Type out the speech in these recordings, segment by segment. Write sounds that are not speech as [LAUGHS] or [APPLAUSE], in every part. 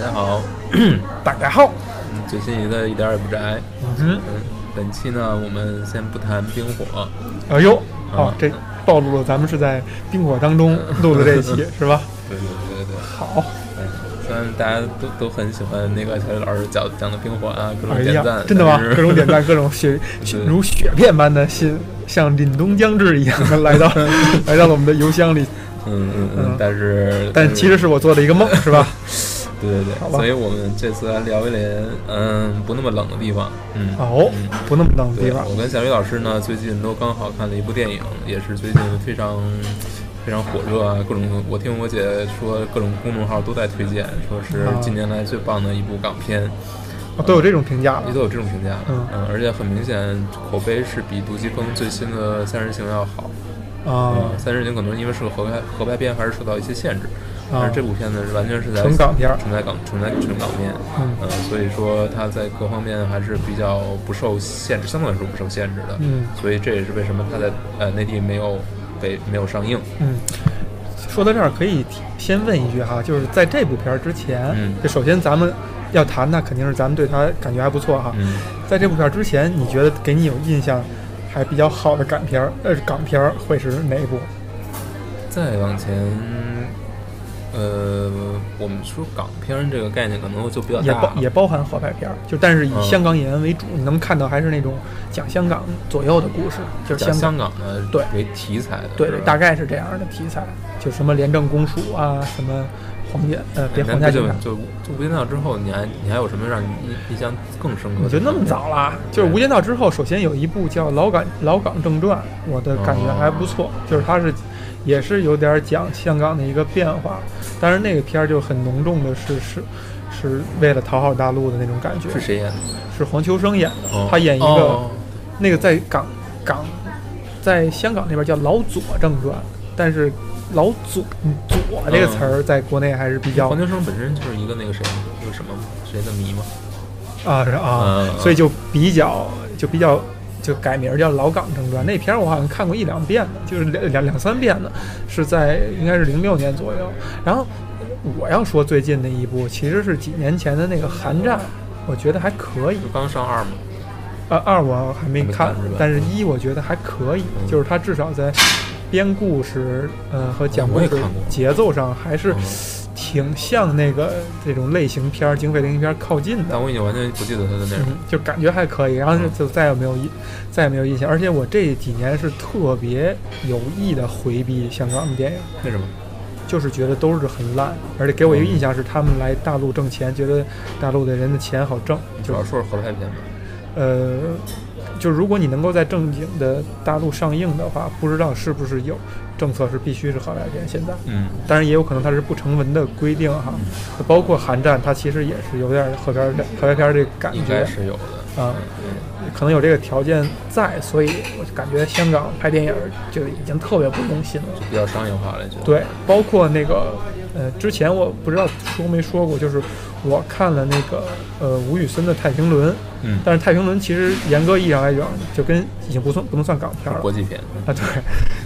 大家好，[CLEARS THROAT] 大家好，嗯最新一的一点儿也不宅。嗯，嗯，本期呢，我们先不谈冰火，哎呦，哦啊，这暴露了咱们是在冰火当中录的这一期，[LAUGHS] 是吧？对对对对对。好，嗯，虽然大家都都很喜欢那个小李老师讲讲的冰火啊，各种点赞，，真的吗？各种点赞，[LAUGHS] 各种雪雪如雪片般的心，像凛冬将至一样的来到 [LAUGHS] 来到了我们的邮箱里，嗯嗯嗯但是但其实是我做的一个梦，是吧？对对对。所以我们这次来聊一聊，嗯，不那么冷的地方，嗯，哦嗯，不那么冷的地，方，我跟小雨老师呢，最近都刚好看了一部电影，也是最近非常非常火热啊，各种我听我姐说，各种公众号都在推荐，说是啊。近年来最棒的一部港片，哦都有这种评价了。也都有这种评价，嗯。而且很明显口碑是比杜琪峰最新的《三人行》要好。啊。嗯，三人行可能因为是个合拍合拍片，还是受到一些限制，但啊是这部片子是完全是在纯港片儿纯在港纯在纯港片，嗯呃，所以说它在各方面还是比较不受限制，相对来说不受限制的。嗯所以这也是为什么它在呃内地没有被没有上映。嗯，说到这儿可以提先问一句哈，就是在这部片儿之前，嗯就首先咱们要谈，那肯定是咱们对它感觉还不错哈。嗯，在这部片儿之前，你觉得给你有印象还比较好的港片儿，呃，港片儿会是哪一部？再往前，呃，我们说港片这个概念可能就比较也大包也包含合拍片儿，就但是以嗯香港演员为主，你能看到还是那种讲香港左右的故事，就是香港。香港的对为题材的，对对，大概是这样的题材，就什么廉政公署啊，什么皇家呃，别那就皇家警察，就就无间道之后，你还你还有什么让你印印象更深刻的？你就那么早了？就是《无间道》之后，首先有一部叫《老港老港正传》，我的感觉还不错，就是它是也是有点讲香港的一个变化，但是那个片儿就很浓重的是是是为了讨好大陆的那种感觉，是谁演的？是黄秋生演的，哦。他演一个、哦。那个在港港在香港那边叫《老左正传》，但是“老左”左这个词儿在国内还是比较黄秋生本身就是一个那个谁，那个什么谁的迷嘛？啊是啊，嗯。所以就比较就比较就改名叫《老港正传》。那片儿我好像看过一两遍呢，就是两两两三遍呢，是在应该是零六年左右。然后我要说最近的一部，其实是几年前的那个《寒战》，我觉得还可以。刚上二嘛。呃，二我还没看但是一我觉得还可以，嗯就是它至少在编故事，呃和讲故事节奏上还是嗯挺像那个这种类型片儿、警匪类型片儿靠近的。但我已经完全不记得它的内容。嗯，就感觉还可以，然后就再也没有印，再也没有印象。而且我这几年是特别有意的回避香港的电影，为什么？就是觉得都是很烂，而且给我一个印象是他们来大陆挣钱，觉得大陆的人的钱好挣，就主要说是合拍片吧。呃，就如果你能够在正经的大陆上映的话，不知道是不是有政策是必须是核外片。现在，嗯，当然也有可能它是不成文的规定哈。包括《韩战》，它其实也是有点合片儿的合拍片儿这个感应该觉是有的。啊，可能有这个条件在，所以我就感觉香港拍电影就已经特别不用心了。比较商业化了，就对，包括那个呃，之前我不知道说没说过，就是我看了那个呃吴宇森的《太平轮》，嗯，但是《太平轮》其实严格意义上来讲，就跟已经不算不能算港片了国际片。啊，对，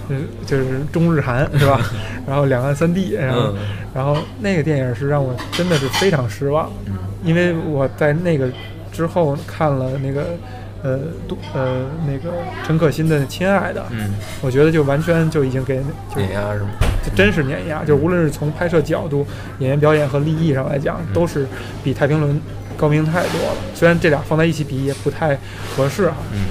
就是就是中日韩是吧？[LAUGHS] 然后两岸三地，然后、嗯然后那个电影是让我真的是非常失望，嗯因为我在那个之后看了那个呃杜呃那个陈可辛的《亲爱的》，嗯，我觉得就完全就已经给就碾压是吗？就真是碾压，就无论是从拍摄角度、演员表演和立意上来讲，都是比《太平轮》高明太多了。虽然这俩放在一起比也不太合适啊。嗯，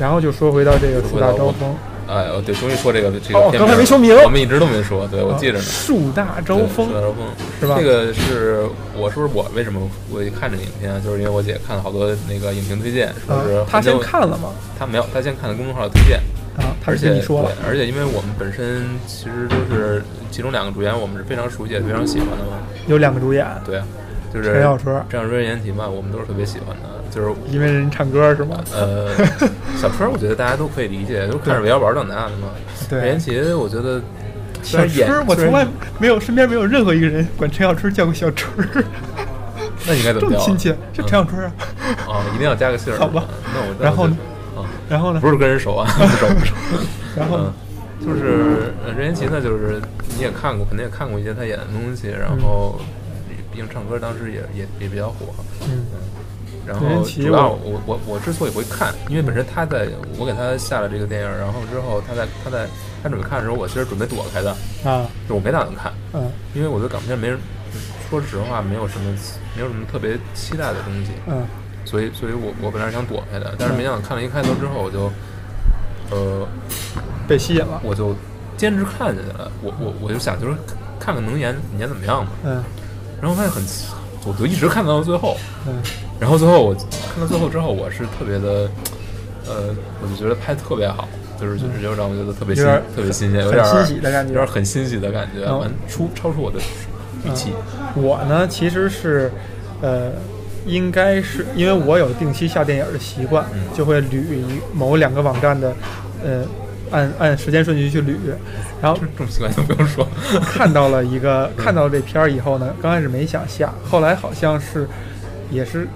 然后就说回到这个树大招风，哎，哦，对，终于说这个这个哦刚才没说明我们一直都没说，对我记着呢。树大招风对树大招风是吧这个是我说我为什么我一看这个影片啊，就是因为我姐看了好多那个影评推荐，说是她，先看了吗？她没有，她先看的公众号的推荐，啊，他而且是跟你说而且因为我们本身其实都是其中两个主演，我们是非常熟悉也非常喜欢的嘛。有两个主演，对啊，就是陈小春，郑小春、言情嘛，我们都是特别喜欢的。就是因为人唱歌是吗？呃，小春，我觉得大家都可以理解，都看着韦小宝长大的嘛。对言，情，我觉得虽小春，我从来没有身边没有任何一个人管陈小春叫过小春，[LAUGHS] 那应该怎么叫？这么亲切，是陈小春啊。啊，一定要加个姓儿。好吧那我然后？啊，然后呢？不是跟人熟啊，[LAUGHS] 不熟不熟。然后就是呃任贤齐呢，就是你也看过，肯定也看过一些他演的东西，然后毕竟唱歌当时也也也比较火。嗯然后主要我我我我之所以会看，因为本身他在我给他下了这个电影，然后之后他在他在他准备看的时候，我其实准备躲开的，啊就我没打算看，嗯因为我对港片没人，说实话没有什么没有什么特别期待的东西，嗯所以所以我我本来是想躲开的，但是没想到看了一开头之后，我就呃被吸引了。我就坚持看下去了，我我我就想就是看看能演演怎么样嘛，嗯然后发现很，我就一直看到最后。嗯然后最后我看到最后之后，我是特别的，呃，我就觉得拍得特别好，就是就是就让我觉得特别新，特别新鲜，有点儿欣喜的感觉有点儿很欣喜的感觉，嗯完出超出我的预期。我呢，其实是，呃，应该是因为我有定期下电影的习惯，嗯就会捋某两个网站的，呃，按按时间顺序去捋，然后这这种习惯就不用说。[LAUGHS] 看到了一个看到这片儿以后呢，刚开始没想下，后来好像是也是，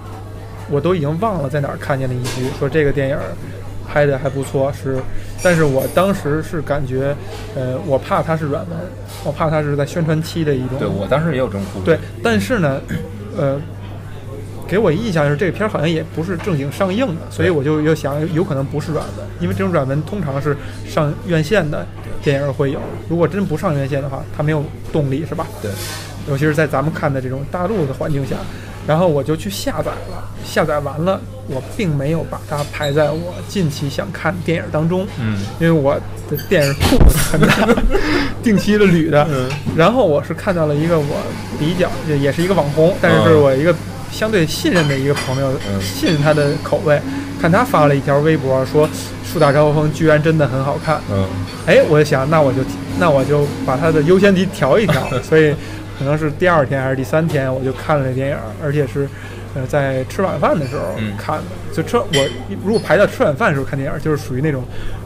我都已经忘了在哪儿看见了一句说这个电影儿拍的还不错，是，但是我当时是感觉，呃，我怕它是软文，我怕它是在宣传期的一种对我当时也有这种顾虑。对，但是呢，呃，给我印象是这个片儿好像也不是正经上映的，所以我就又想有可能不是软文，因为这种软文通常是上院线的电影会有，如果真不上院线的话，它没有动力是吧？对，尤其是在咱们看的这种大陆的环境下，然后我就去下载了，下载完了，我并没有把它排在我近期想看的电影当中，嗯因为我的电影库很大，[LAUGHS] 定期的捋的。嗯然后我是看到了一个我比较也也是一个网红，但是是我一个相对信任的一个朋友，嗯信任他的口味，看他发了一条微博说《树大招风》居然真的很好看，嗯哎，我就想那我就那我就把他的优先级调一调，[LAUGHS] 所以可能是第二天还是第三天我就看了这电影，而且是。呃，在吃晚饭的时候嗯看的，就吃我如果排到吃晚饭的时候看电影，就是属于那种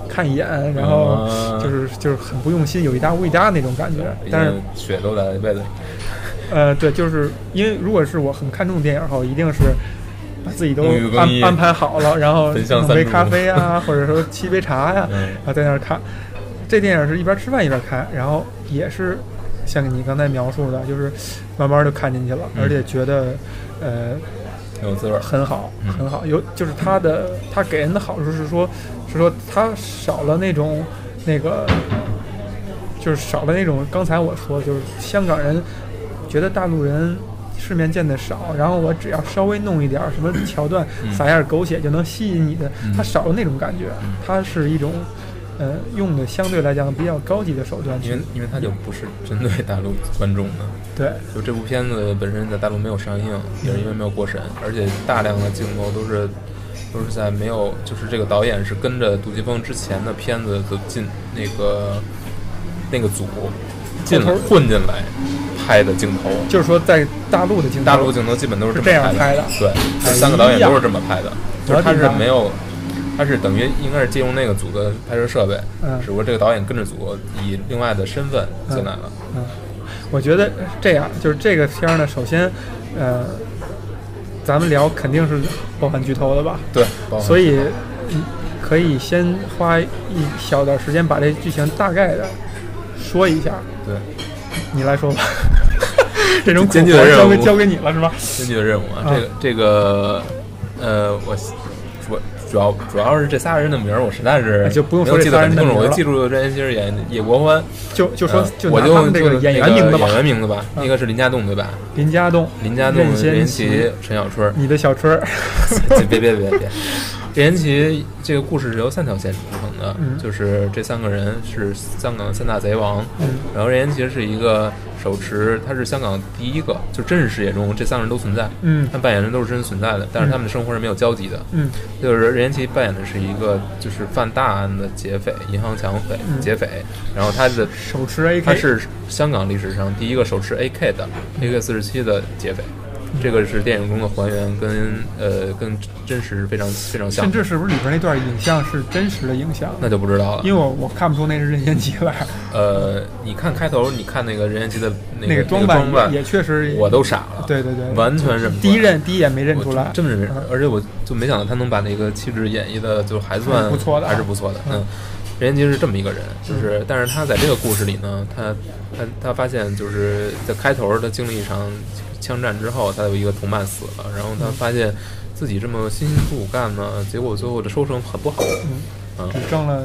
看一眼，然后嗯就是就是很不用心，有一搭无一搭那种感觉。但是血都在胃里。呃，对，就是因为如果是我很看重的电影后，一定是把自己都安安排好了，然后 [LAUGHS] 弄杯咖啡啊，[LAUGHS] 或者说沏杯茶呀、[LAUGHS] 嗯然后在那儿看。这电影是一边吃饭一边看，然后也是像你刚才描述的，就是慢慢就看进去了，嗯而且觉得呃挺有滋味。很好，嗯很好。有就是它的，它给人的好处是说，是说它少了那种那个，就是少了那种刚才我说，就是香港人觉得大陆人世面见的少，然后我只要稍微弄一点儿什么桥段，嗯。撒一点狗血就能吸引你的，嗯。它少了那种感觉嗯，它是一种。呃，用的相对来讲比较高级的手段因为，因为它就不是针对大陆观众的，对，就这部片子本身在大陆没有上映，也是因为没有过审，而且大量的镜头都是都是在没有，就是这个导演是跟着杜琪峰之前的片子的进那个那个组进后头混进来拍的镜头，就是说在大陆的镜头，大陆镜头基本都是这样拍的对，这三个导演都是这么拍的，就是他是没有。他是等于应该是借用那个组的拍摄设备，嗯只不过这个导演跟着组以另外的身份进来了。嗯，我觉得这样，就是这个片儿呢，首先，呃，咱们聊肯定是包含剧透的吧，对，所以嗯可以先花一小段时间把这剧情大概的说一下，对你来说吧。[LAUGHS] 这种艰巨的任务交给交给你了是吧？艰巨的任务啊！啊这个这个，呃，我主主要主要是这仨人的名儿，我实在是哎就不用说这仨得人的名儿了记住任贤齐是演叶国欢，就就说呃我就就拿他们这个演员那名字吧演，员名字吧，一个是林家栋对吧？林家栋、林家栋、任任贤贤齐齐、陈小春。你的小春儿，[LAUGHS] 别别别别别！任贤齐这个故事是由三条线组成的，嗯。就是这三个人是香港三大贼王，嗯。然后任贤齐是一个手持，他是香港第一个，就真实世界中这三个人都存在，嗯。他扮演的都是真实存在的，但是他们的生活是没有交集的。嗯。就是任贤齐扮演的是一个就是犯大案的劫匪，银行抢匪、嗯。劫匪，然后他的手持 AK，他是香港历史上第一个手持 AK 的 AK 四十七的劫匪，这个是电影中的还原，跟呃跟真实非常非常像，甚至是不是里边那段影像是真实的影像？那就不知道了。因为我我看不出那是任贤齐来，[LAUGHS] 呃，你看开头，你看那个任贤齐的那个那个装扮扮也也确实，我都傻了，对对对，完全认不出来第一任第一眼没认出来，真没认嗯，而且我就没想到他能把那个气质演绎的就还算还是不错的啊还是不错的。嗯嗯，任贤齐是这么一个人，就是但是他在这个故事里呢，他他他发现就是在开头他经历一场枪战之后，他有一个同伴死了，然后他发现自己这么辛辛苦苦干呢，结果最后的收成很不好，嗯，只挣了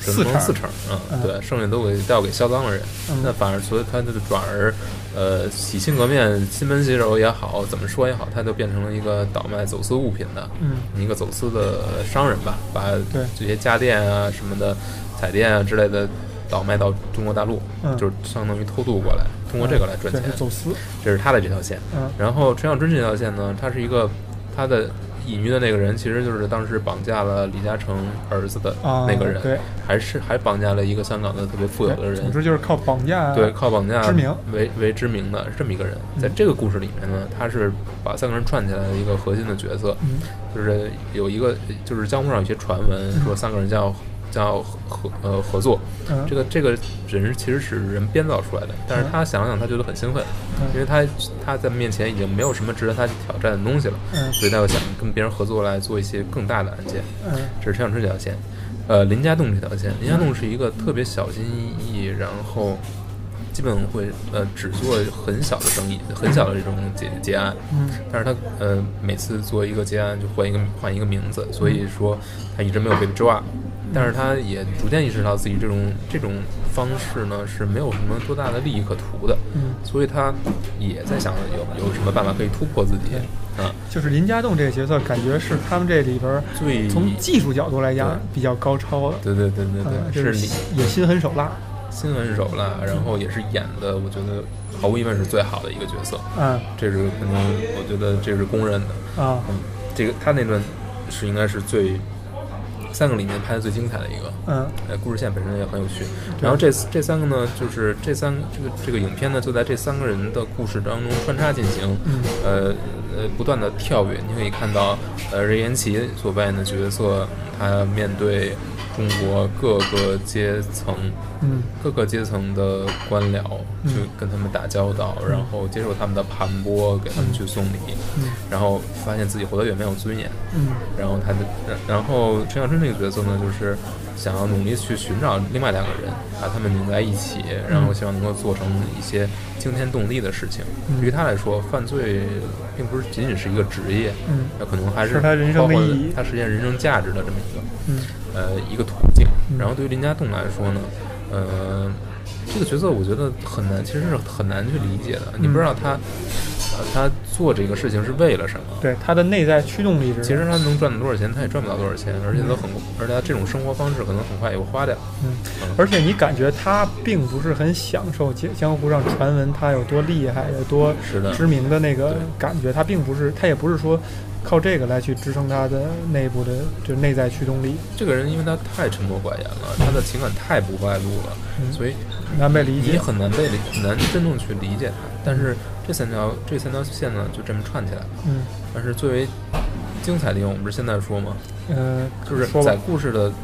四成四成，嗯，嗯。对，剩下都给调给销赃的人，嗯。那反而所以他就转而，呃，洗心革面、亲朋携手也好，怎么说也好，他就变成了一个倒卖走私物品的，嗯一个走私的商人吧，把对这些家电啊什么的、彩电啊之类的倒卖到中国大陆，嗯就是相当于偷渡过来，通过这个来赚钱走私，这是他的这条线。嗯。然后陈小春这条线呢，他是一个他的隐喻的那个人，其实就是当时绑架了李嘉诚儿子的啊那个人，对。还是还绑架了一个香港的特别富有的，人。总，之就是靠绑架对，靠绑架知名。为为知名的这么一个人。在嗯这个故事里面呢，他是把三个人串起来的一个核心的角色，嗯。就是有一个就是江湖上有些传闻说三个人叫叫合呃合作，嗯。这个这个人其实是人编造出来的，但是他想想他觉得很兴奋，因为他他在面前已经没有什么值得他去挑战的东西了，嗯。所以他又想跟别人合作来做一些更大的案件。嗯。这是陈小春这条线，呃，林家栋这条线，林家栋是一个特别小心翼翼，然后基本会呃只做很小的生意，很小的这种结结案，嗯。但是他呃每次做一个结案就换一个换一个名字，所以说他一直没有被抓，但是他也逐渐意识到自己这种这种方式呢是没有什么多大的利益可图的，嗯，所以他也在想有有什么办法可以突破自己啊，就是林家栋这个角色，感觉是他们这里边最从技术角度来讲比较高超的，对对对对嗯，对，就是也心狠手辣，心狠手辣，然后也是演的，我觉得毫无疑问是最好的一个角色，嗯这是肯定，我觉得这是公认的。啊嗯，这个他那段是应该是最三个里面拍的最精彩的一个，嗯。呃，故事线本身也很有趣。然后这这三个呢，就是这三这个这个影片呢，就在这三个人的故事当中穿插进行，嗯。呃呃，不断的跳跃。你可以看到，呃，任贤齐所扮演的角色，他面对中国各个阶层。嗯各个阶层的官僚嗯去跟他们打交道，然后接受他们的盘剥，给他们去送礼，嗯然后发现自己活得越没有尊严，嗯然后他的，然然后陈小春这个角色呢，就是想要努力去寻找另外两个人，把他们拧在一起，然后希望能够做成一些惊天动地的事情。嗯对于他来说，犯罪并不是仅仅是一个职业，嗯那可能还是他人生的包括意义他实现人生价值的这么一个。嗯呃一个途径嗯。然后对于林家栋来说呢，呃，这个角色我觉得很难，其实是很难去理解的。你不知道他，呃，他做这个事情是为了什么？对他的内在驱动力是其实他能赚多少钱，他也赚不到多少钱，而且都很，而且他这种生活方式可能很快也会花掉。嗯，而且你感觉他并不是很享受江江湖上传闻他有多厉害、有多是的知名的那个感觉，他并不是，他也不是说靠这个来去支撑他的内部的就内在驱动力，这个人因为他太沉默寡言了，他的情感太不外露了，嗯所以难被理解你。很难被理很难真正去理解他。但是这三条这三条线呢，就这么串起来了。嗯但是最为精彩的地方，我们不是现在说吗？呃，就是在，故事的从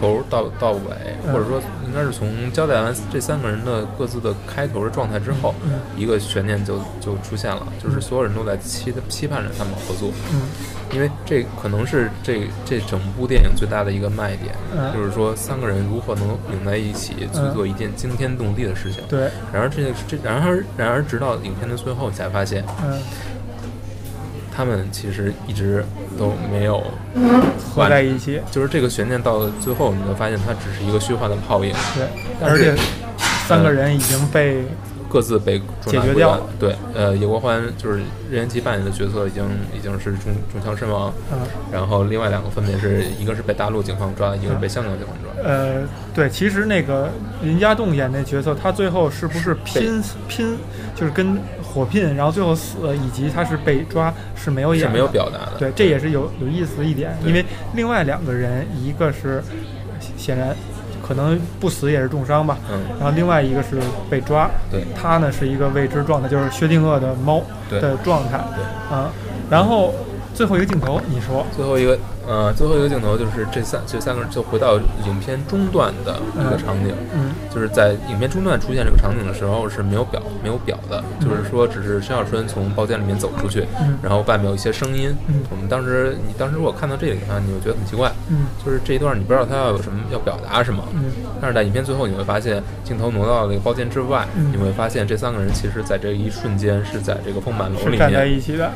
头到到尾，嗯或者说应该是从交代完这三个人的各自的开头的状态之后，嗯。一个悬念就就出现了，就是所有人都在期期盼着他们合作，嗯。因为这可能是这这整部电影最大的一个卖点，嗯。就是说三个人如何能拧在一起去嗯。做一件惊天动地的事情。对，然而这个这然而然而直到影片的最后，才发现嗯，他们其实一直都没有合在一起，就是这个悬念到最后，你会发现它只是一个虚幻的泡影，对，而且三个人已经被各自被解决掉了。对，呃，叶国欢就是任贤齐扮演的角色，已经已经是中中枪身亡。嗯然后另外两个分别是一个是被大陆警方抓，一个是被香港警方抓。呃，对，其实那个林家栋演那角色，他最后是不是拼拼，就是跟火拼，然后最后死，以及他是被抓是没有演的，是没有表达的。对，这也是有有意思的一点，因为另外两个人，一个是显然可能不死也是重伤吧，嗯，然后另外一个是被抓，对。他呢是一个未知状态，就是薛定谔的猫的状态，对。啊，然后最后一个镜头，你说。最后一个，呃，最后一个镜头就是这三这三个人就回到影片中段的一个场景，嗯。就是在影片中段出现这个场景的时候是没有表没有表的，就是说只是申小春从包间里面走出去，嗯。然后外面有一些声音。嗯。我们当时你当时如果看到这里的话，你会觉得很奇怪，嗯。就是这一段你不知道他要有什么要表达什么，嗯。但是在影片最后你会发现镜头挪到那个包间之外，嗯。你会发现这三个人其实在这一瞬间是在这个丰满楼里面站在面，一起的，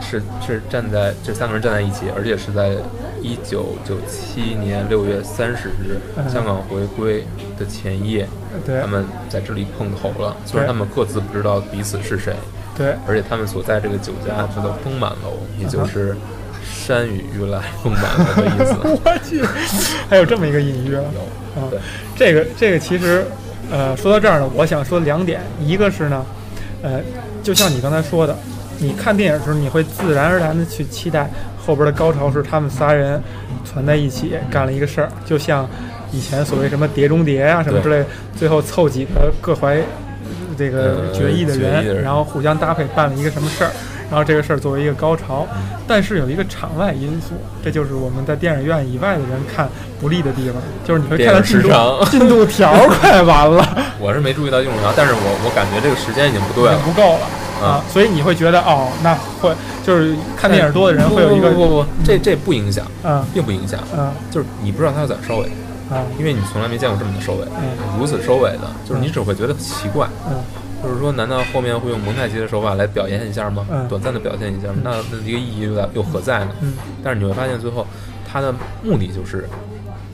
是是站在这三个人站在一起，而且是在一九九七年六月三十日嗯香港回归的前夜，对他们在这里碰头了。虽然他们各自不知道彼此是谁，对，而且他们所在这个酒家叫做丰满楼，也就是山雨欲来风满楼的意思。[LAUGHS] 我去，还有这么一个隐喻啊！有，啊对，这个这个其实，呃，说到这儿呢，我想说两点，一个是呢，呃，就像你刚才说的，你看电影的时候，你会自然而然的去期待后边的高潮是他们仨人攒在一起干了一个事儿，就像以前所谓什么碟中谍啊什么之类，最后凑几个各怀这个呃决议的人，然后互相搭配办了一个什么事儿。然后这个事儿作为一个高潮，但是有一个场外因素，这就是我们在电影院以外的人看不利的地方，就是你会看到进度 [LAUGHS] 进度条快完了，[LAUGHS] 我是没注意到进度条，但是我我感觉这个时间已经不对了已经。不够了啊，所以你会觉得哦，那会就是看电影多的人会有一个不不不不，这这不影响，嗯。并不影响，嗯。就是你不知道他要怎么收尾，啊因为你从来没见过这么的收尾，嗯。如此收尾的，就是你只会觉得奇怪，嗯。就是说，难道后面会用蒙太奇的手法来表现一下吗？嗯。短暂的表现一下？那那一个意义又在又何在呢？嗯。但是你会发现，最后它的目的就是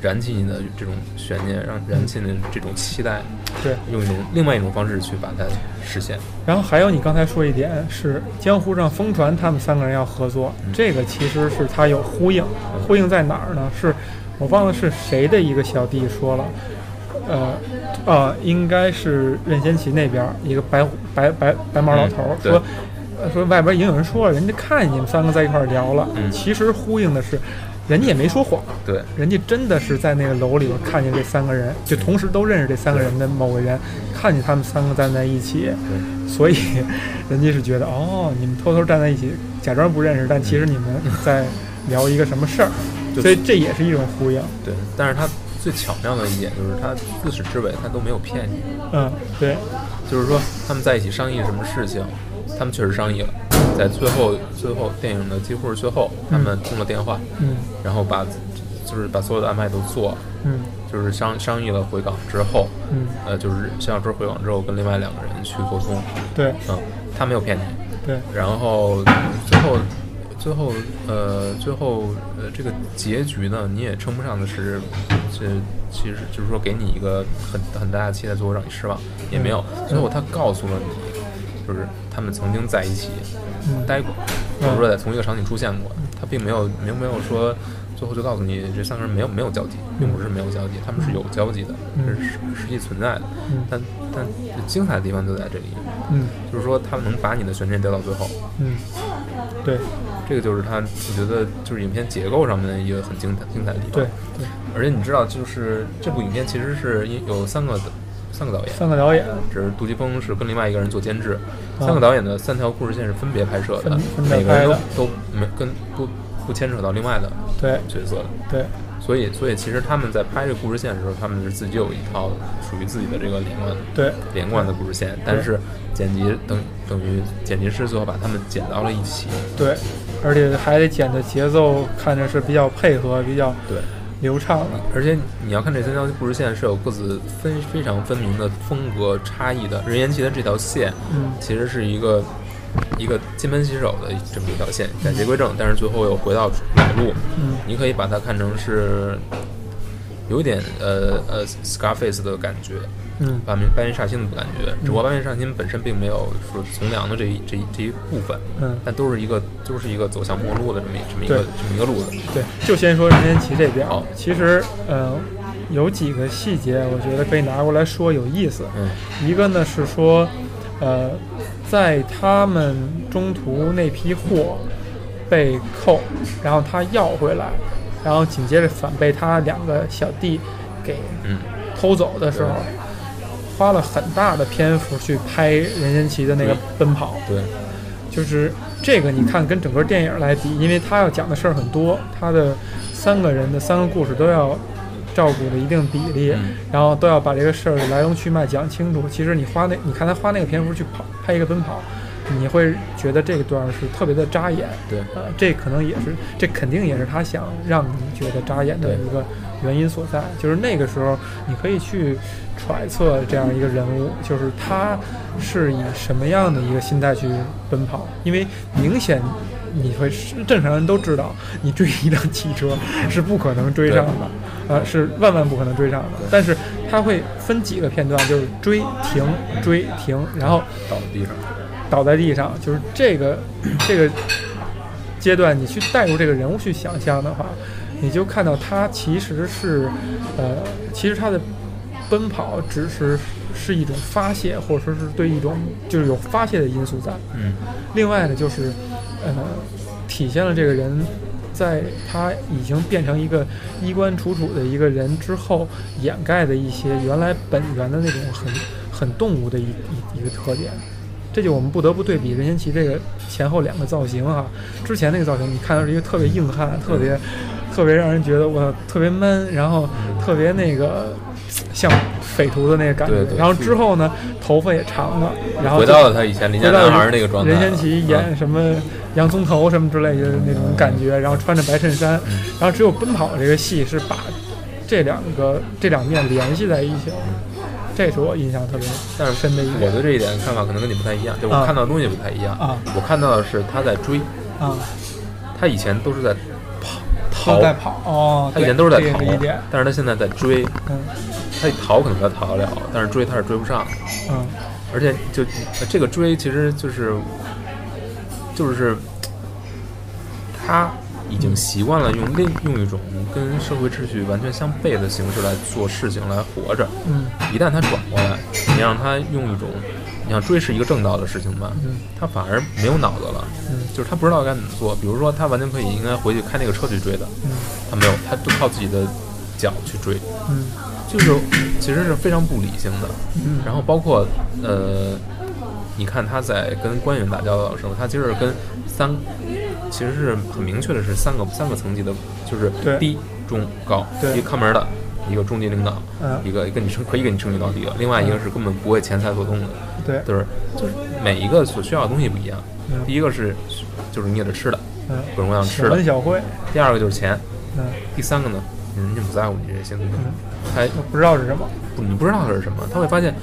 燃起你的这种悬念，让燃起你的这种期待，对。用一种另外一种方式去把它实现。然后还有你刚才说一点是江湖上疯传他们三个人要合作，嗯这个其实是他有呼应，呼应在哪儿呢？是我忘了是谁的一个小弟说了，呃呃，应该是任贤齐那边一个白胡白白白毛老头说。呃说外边已经有人说了，人家看见你们三个在一块聊了，嗯其实呼应的是，人家也没说谎，对，人家真的是在那个楼里边看见这三个人，就同时都认识这三个人的某个人，看见他们三个站在一起，所以人家是觉得哦，你们偷偷站在一起，假装不认识，但其实你们在聊一个什么事儿，[LAUGHS] 就所以这也是一种呼应。对，但是他最巧妙的一点就是，他自始至尾他都没有骗你，嗯，对，就是说他们在一起商议什么事情，他们确实商议了，在最后最后电影的几乎是最后，他们通了电话，嗯。然后把就是把所有的安排都做了。嗯。就是商商议了回港之后，嗯，呃，就是肖小春回港之后跟另外两个人去沟通，对。嗯，他没有骗你，对，然后最后最后呃最后呃这个结局呢，你也称不上的是，这其实就是说给你一个很很大的期待，最后让你失望，也没有，最后他告诉了你，就是他们曾经在一起嗯待过，或者说在同一个场景出现过，他并没有并没有说。最后就告诉你，这三个人没有没有交集，并不是没有交集，他们是有交集的，嗯是实实际存在的。嗯但但精彩的地方就在这里，嗯就是说他们能把你的悬念吊到最后，嗯，对这个就是他，我觉得就是影片结构上面的一个很精彩精彩的地方。对，对，而且你知道，就是这部影片其实是有三个三个导演，三个导演。只是杜琪峰是跟另外一个人做监制，啊。三个导演的三条故事线是分别拍摄的每个人都没跟不不牵扯到另外的对。角色的。对。所以，所以其实他们在拍这个故事线的时候，他们是自己有一套属于自己的这个连贯对。连贯的故事线，但是剪辑等等于剪辑师最后把他们剪到了一起。对，而且还得剪的节奏看着是比较配合、比较对，流畅了。而且你要看这三条故事线是有各自分非常分明的风格差异的。任贤齐的这条线嗯其实是一个一个金盆洗手的这么一条线，改邪归正，但是最后又回到老路。嗯你可以把它看成是有点呃呃 Scarface 的感觉，嗯。半面半面煞星的感觉，只不过半面煞星本身并没有说从良的这一这一这一部分，嗯，但都是一个都是一个走向末路的这么一这么一个这么一个路子。对，就先说任贤齐这边好。其实呃有几个细节，我觉得可以拿过来说有意思。嗯。一个呢是说，呃，在他们中途那批货被扣，然后他要回来，然后紧接着反被他两个小弟给嗯，偷走的时候，花了很大的篇幅去拍任贤齐的那个奔跑。对，就是这个你看跟整个电影来比，因为他要讲的事儿很多，他的三个人的三个故事都要照顾的一定比例，嗯。然后都要把这个事儿的来龙去脉讲清楚。其实你花那，你看他花那个篇幅去跑拍一个奔跑，你会觉得这个段是特别的扎眼。对，呃，这可能也是，这肯定也是他想让你觉得扎眼的一个原因所在。就是那个时候，你可以去揣测这样一个人物，就是他是以什么样的一个心态去奔跑，因为明显。你会正常人都知道，你追一辆汽车是不可能追上的，呃，是万万不可能追上的。但是他会分几个片段，就是追停追停，然后倒在地上，倒在地上，就是这个 [CLEARS THROAT] 这个阶段，你去带入这个人物去想象的话，你就看到他其实是，呃，其实他的奔跑只是是一种发泄，或者说是对一种就是有发泄的因素在。嗯另外呢，就是呃，体现了这个人在他已经变成一个衣冠楚楚的一个人之后，掩盖的一些原来本源的那种很很动物的一一一个特点。这就我们不得不对比任贤齐这个前后两个造型哈、之前那个造型你看到是一个特别硬汉，特别特别让人觉得我特别闷，然后特别那个像匪徒的那个感觉。对对然后之后呢，头发也长了，然后回到了他以前林家回到男孩儿那个状态。任贤齐演什么洋葱头什么之类的那种感觉，然后穿着白衬衫，嗯然后只有奔跑这个戏是把这两个这两面联系在一起了，这是我印象特别但是深的一点。我对这一点看法可能跟你不太一样，就我啊。看到的东西不太一样。啊。我看到的是他在追，啊，他以前都是在跑。逃，在跑。哦，他以前都是在逃对这个一点，，但是他现在在追，嗯。他逃可能他逃得了，但是追他是追不上，嗯。而且就呃这个追其实就是就是他已经习惯了用另用一种跟社会秩序完全相悖的形式来做事情来活着。嗯。一旦他转过来，你让他用一种，你想追是一个正道的事情吧，嗯。他反而没有脑子了，嗯。就是他不知道该怎么做。比如说，他完全可以应该回去开那个车去追的，嗯。他没有，他就靠自己的脚去追，嗯。就是其实是非常不理性的。嗯，然后包括呃，你看他在跟官员打交道的时候，他其实是跟三，其实是很明确的是三个三个层级的，就是低、中、高，一个看门的，一个中级领导，嗯。一个跟你称可以跟你称兄道弟的，另外一个是根本不为钱财所动的，对，就是就是每一个所需要的东西不一样。嗯。第一个是就是你也得吃的，嗯，各种各样吃的；小惠，第二个就是钱；嗯。第三个呢，人家不在乎你这些东西，嗯，他不知道是什么，不，你不知道它是什么，他会发现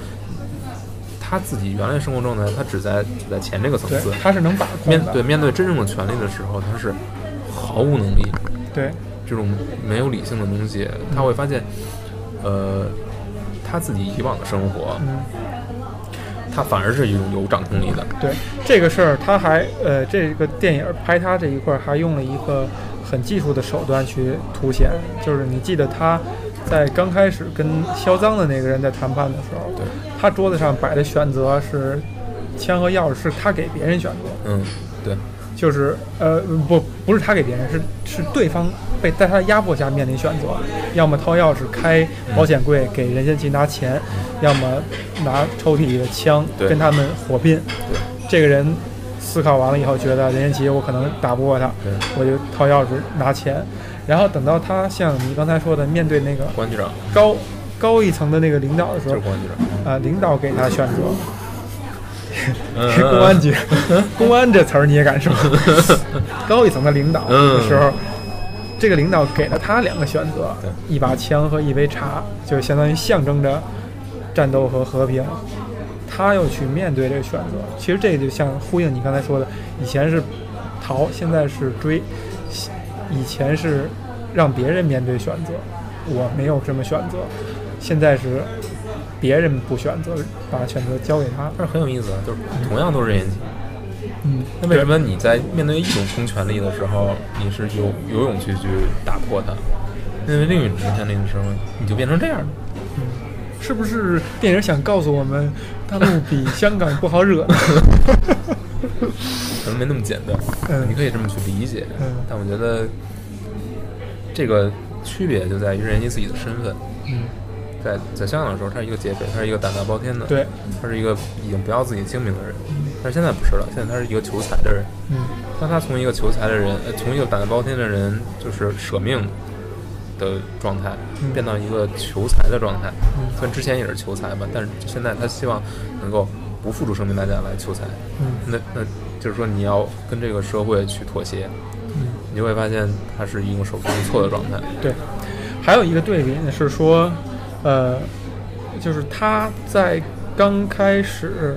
他自己原来生活状态，他只在只在钱这个层次，，他是能把控的，面对面对真正的权利的时候，他是毫无能力。对，这种没有理性的东西，他会发现，呃，他自己以往的生活，嗯。他反而是一种有掌控力的。对这个事儿，他还呃，这个电影拍他这一块儿还用了一个很技术的手段去凸显，就是你记得他在刚开始跟销赃的那个人在谈判的时候，对，他桌子上摆的选择是枪和钥匙是他给别人选择，嗯，对，就是呃不不是他给别人，是是对方被在他的压迫下面临选择，要么掏钥匙开保险柜给任贤齐拿钱，要么拿抽屉里的枪跟他们火拼。对，这个人思考完了以后，觉得任贤齐我可能打不过他，对，我就掏钥匙拿钱。然后等到他像你刚才说的，面对那个关局长。高高一层的那个领导的时候就是，关局长，啊、领导给他选择，嗯 [LAUGHS] 公安局，[LAUGHS] 公安这词儿你也敢说？[LAUGHS] 高一层的领导的时候，这个领导给了他两个选择，一把枪和一杯茶，就相当于象征着战斗和和平。他又去面对这个选择，其实这个就像呼应你刚才说的，以前是逃，现在是追，以前是让别人面对选择，我没有这么选择，现在是别人不选择，把选择交给他。但是很有意思啊，就是同样都是任贤齐，嗯，那为什么你在面对一种公权力的时候，你是有有勇气去打破它？面对另一种公权力的时候，你就变成这样了。嗯。是不是电影想告诉我们，大陆比香港不好惹呢？[LAUGHS] 可能没那么简单，嗯你可以这么去理解，嗯但我觉得这个区别就在于任贤齐自己的身份，嗯，在在香港的时候，他是一个劫匪，他是一个胆大包天的，，对，他是一个已经不要自己性命的人，但是现在不是了，现在他是一个求财的人。嗯。当他从一个求财的人，呃从一个胆大包天的人，就是舍命的状态，嗯。变到一个求财的状态。嗯。虽然之前也是求财吧，但是现在他希望能够不付出生命代价来求财。嗯。那那就是说，你要跟这个社会去妥协，嗯，你就会发现它是一种手足无措的状态。对。还有一个对比呢是说，呃，就是他在刚开始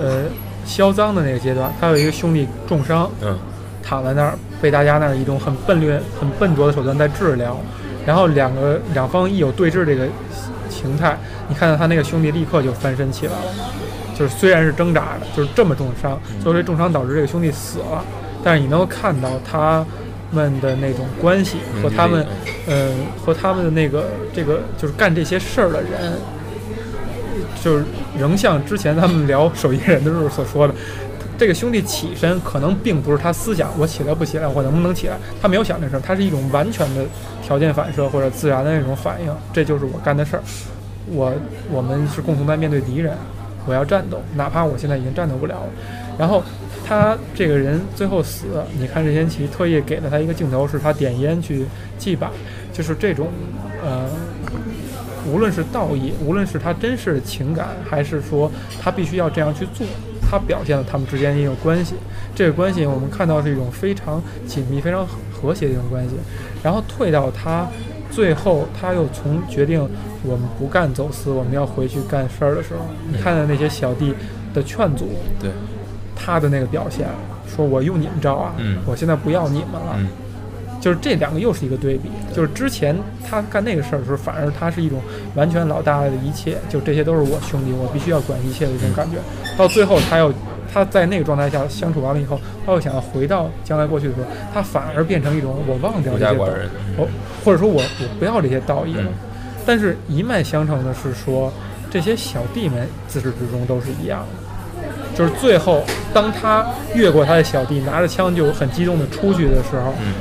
呃销赃的那个阶段，他有一个兄弟重伤，嗯躺在那儿，被大家那儿一种很笨劣、很笨拙的手段在治疗，然后两个两方一有对峙这个形态，你看到他那个兄弟立刻就翻身起来了，就是虽然是挣扎的，就是这么重伤，最后这重伤导致这个兄弟死了，但是你能够看到他们的那种关系和他们，呃，和他们的那个这个就是干这些事儿的人，就是仍像之前他们聊手艺人的时候所说的，这个兄弟起身可能并不是他思想我起来不起来，我能不能起来，他没有想这事儿，他是一种完全的条件反射或者自然的那种反应，这就是我干的事儿。我我们是共同在面对敌人，我要战斗，哪怕我现在已经战斗不了了。然后他这个人最后死，你看任贤齐特意给了他一个镜头，是他点烟去祭拜，就是这种呃，无论是道义，无论是他真实的情感，还是说他必须要这样去做，他表现了他们之间也有关系。这个关系我们看到是一种非常紧密、非常和谐的一种关系。然后退到他最后，他又从决定我们不干走私，我们要回去干事儿的时候，你看到那些小弟的劝阻，对，他的那个表现，说我用你们招啊，嗯我现在不要你们了，嗯就是这两个又是一个对比，就是之前他干那个事儿的时候，反而他是一种完全老大的一切，就这些都是我兄弟，我必须要管一切的一种感觉。到最后，他又他在那个状态下相处完了以后，他又想要回到将来过去的时候，他反而变成一种我忘掉这些。我或者说我我不要这些道义了。嗯但是一脉相承的是说，这些小弟们自始至终都是一样的。就是最后，当他越过他的小弟，拿着枪就很激动的出去的时候，嗯。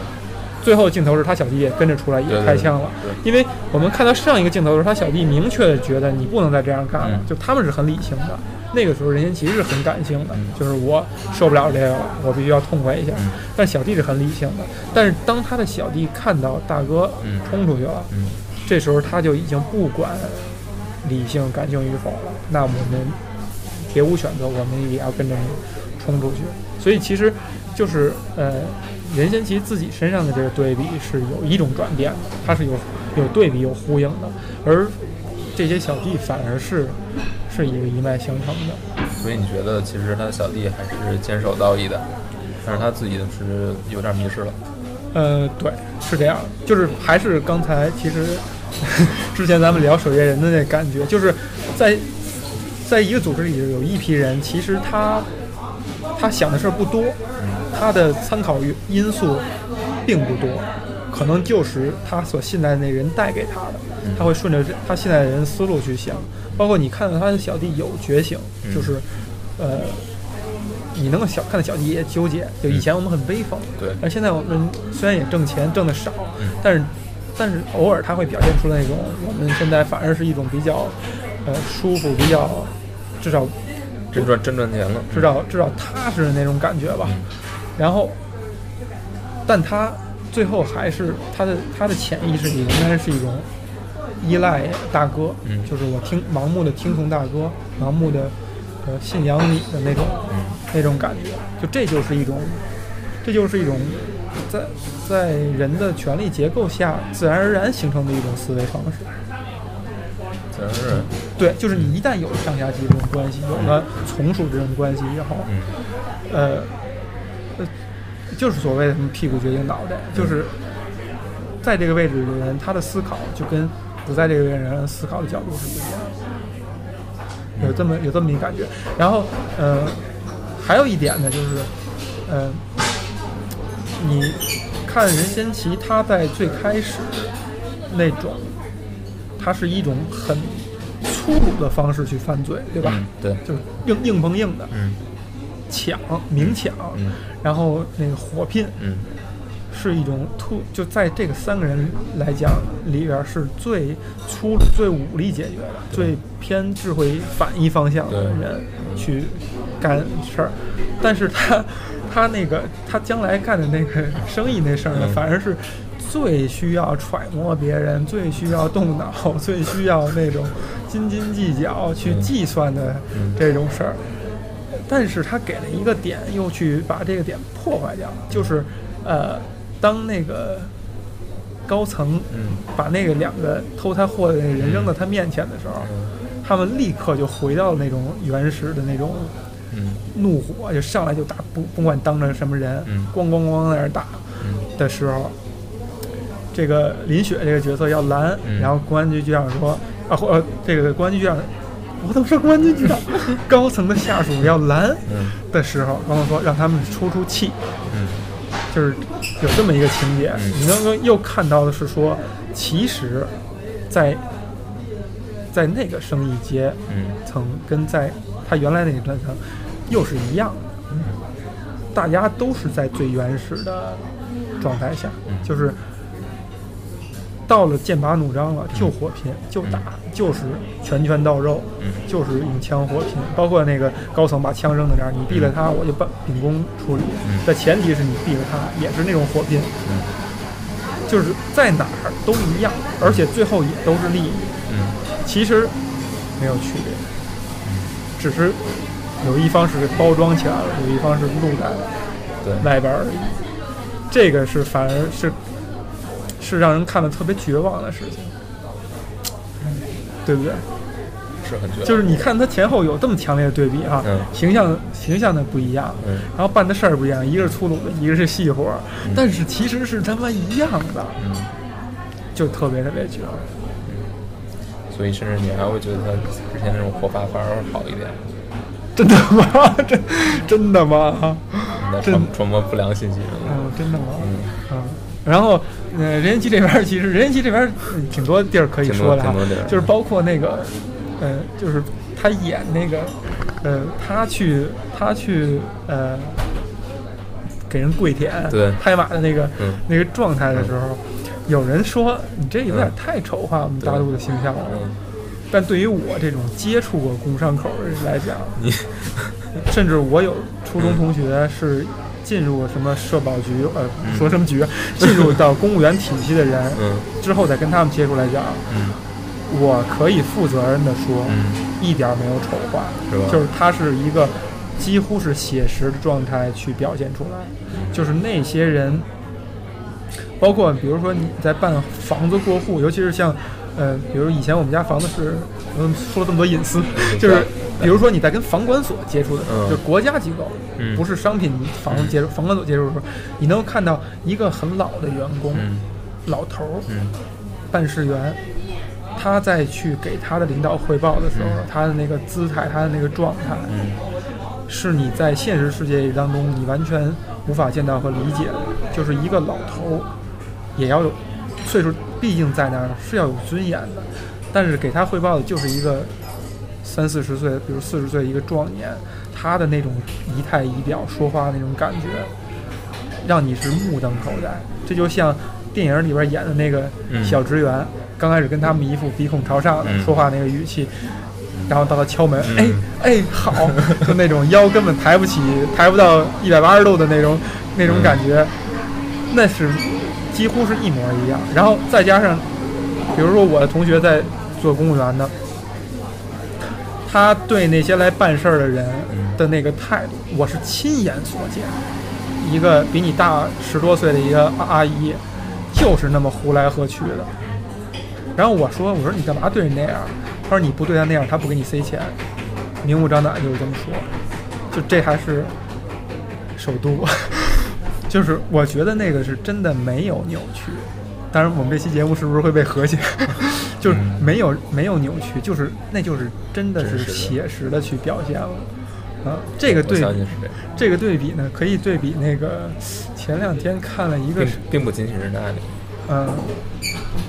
最后镜头是他小弟也跟着出来也开枪了。对因为我们看到上一个镜头的时候，他小弟明确的觉得你不能再这样干了，嗯。就他们是很理性的。那个时候任贤齐是很感性的，嗯。就是我受不了这个了，我必须要痛快一下。嗯。但小弟是很理性的，但是当他的小弟看到大哥嗯。冲出去了，嗯。这时候他就已经不管理性感性与否了，那我们别无选择，我们也要跟着你冲出去。所以其实就是呃，任贤齐自己身上的这个对比是有一种转变的，他是有有对比有呼应的，而这些小弟反而是是一个一脉相承的。所以你觉得其实他的小弟还是坚守道义的，但是他自己是有点迷失了。呃，对，是这样，就是还是刚才其实 [LAUGHS] 之前咱们聊守夜人的那感觉，就是在在一个组织里有一批人，其实他他想的事儿不多，他的参考因素并不多，可能就是他所信赖的那人带给他的，他会顺着他信赖的人思路去想，包括你看到他的小弟有觉醒，嗯。就是呃。你能够小看到小弟也纠结，就以前我们很威风，对。而现在我们虽然也挣钱，挣的少，嗯。但是但是偶尔他会表现出那种我们现在反而是一种比较呃舒服、比较至少真赚真赚钱了，至少至少踏实的那种感觉吧。然后，但他最后还是他的他的潜意识里仍然是一种依赖大哥，嗯就是我听盲目的听从大哥，盲目的呃信仰你的那种、那种感觉，就这就是一种，这就是一种在在人的权力结构下自然而然形成的一种思维方式。自然而然。对，就是你一旦有了上下级这种关系，有了从属这种关系以后，嗯。呃，呃，就是所谓的什么屁股决定脑袋，就是在这个位置的人，他的思考就跟不在这个位置的人思考的角度是不一样的，有这么有这么一感觉。然后，呃，还有一点呢，就是，呃，你看任贤齐他在最开始那种，他是一种很粗鲁的方式去犯罪，对吧？嗯，对，就是硬硬碰硬的，嗯。抢明抢，嗯。然后那个火拼，嗯。是一种突，就在这个三个人来讲里边是最粗、最武力解决的、最偏智慧反一方向的人去干事儿，但是他他那个他将来干的那个生意那事儿反而是最需要揣摩别人、最需要动脑、[LAUGHS] 最需要那种斤斤计较去嗯计算的嗯这种事儿。但是他给了一个点，又去把这个点破坏掉，就是，呃，当那个高层嗯。把那个两个偷他货的那个人扔到他面前的时候，嗯。他们立刻就回到了那种原始的那种嗯。怒火，就上来就打，不不管当着什么人，嗯。咣咣咣在那儿打嗯。的时候，这个林雪这个角色要拦，嗯。然后公安局局长说，啊，或呃，这个公安局局长，我怎么说公安局局长？[LAUGHS] 高层的下属要拦嗯。的时候，高层说让他们出出气，嗯。就是有这么一个情节。嗯。你刚刚又看到的是说，其实在，在那个生意阶嗯。层跟在他原来那个阶层又是一样的，大家都是在最原始的状态下，嗯。就是到了剑拔弩张了，就火拼，就打，就是拳拳到肉，嗯。就是用枪火拼。包括那个高层把枪扔在那儿，你毙了他，我就把秉公处理。嗯。的前提是你毙了他，也是那种火拼，嗯。就是在哪儿都一样，而且最后也都是利益。嗯。其实没有区别，只是有一方是包装起来了，有一方是露在外边而已。这个是反而是是让人看了特别绝望的事情，对不对？是很绝望，就是你看他前后有这么强烈的对比哈、嗯。形象形象的不一样，嗯。然后办的事儿不一样，一个是粗鲁的，一个是细活儿，但是其实是他妈一样的，嗯，就特别特别绝望。所以甚至你还会觉得他之前那种活法反而好一点，真的吗？[LAUGHS] 真真的吗？你在真。传传播不良信息。上，嗯，真的吗？嗯。嗯，然后，呃，任贤齐这边其实任贤齐这边嗯挺多地儿可以说的就是包括那个，呃，就是他演那个，呃，他去他去呃给人跪舔、对。拍马的那个、嗯。那个状态的时候，有人说你这有点嗯太丑化我们大陆的形象了。嗯，但对于我这种接触过工商口的人来讲，你甚至我有初中同学是进入什么社保局，呃，嗯。说什么局啊，[LAUGHS] 进入到公务员体系的人，嗯。之后再跟他们接触来讲，嗯。我可以负责任的说，嗯。一点没有丑化，是吧？就是他是一个几乎是写实的状态去表现出来，就是那些人，包括比如说你在办房子过户，尤其是像。呃，比如以前我们家房子是，嗯，说了这么多隐私，[LAUGHS] 就是比如说你在跟房管所接触的时候，嗯。就是国家机构，嗯。不是商品房接触，房管所接触的时候，你能够看到一个很老的员工，嗯。老头儿，嗯。办事员，他在去给他的领导汇报的时候，嗯。他的那个姿态，他的那个状态，嗯。是你在现实世界当中你完全无法见到和理解的。就是一个老头儿，也要有岁数，毕竟在那儿是要有尊严的，但是给他汇报的就是一个三四十岁，比如四十岁一个壮年，他的那种仪态仪表、说话那种感觉，让你是目瞪口呆。这就像电影里边演的那个嗯小职员，刚开始跟他们一副鼻孔朝上的、嗯说话那个语气，然后到他敲门，嗯哎哎好，就那种腰根本抬不起，抬不到一百八十度的那种那种感觉，那是几乎是一模一样。然后再加上，比如说我的同学在做公务员的，他对那些来办事儿的人的那个态度，我是亲眼所见。一个比你大十多岁的一个阿姨，就是那么呼来喝去的。然后我说：“我说你干嘛对人那样？”他说：“你不对他那样，他不给你塞钱。”明目张胆就是这么说。就这还是首都，就是我觉得那个是真的没有扭曲。当然，我们这期节目是不是会被和谐？[LAUGHS] 就是没有没有扭曲，就是那就是真的是写实的去表现了。啊，这个对这个对比呢，可以对比那个前两天看了一个并并不仅仅是那里，嗯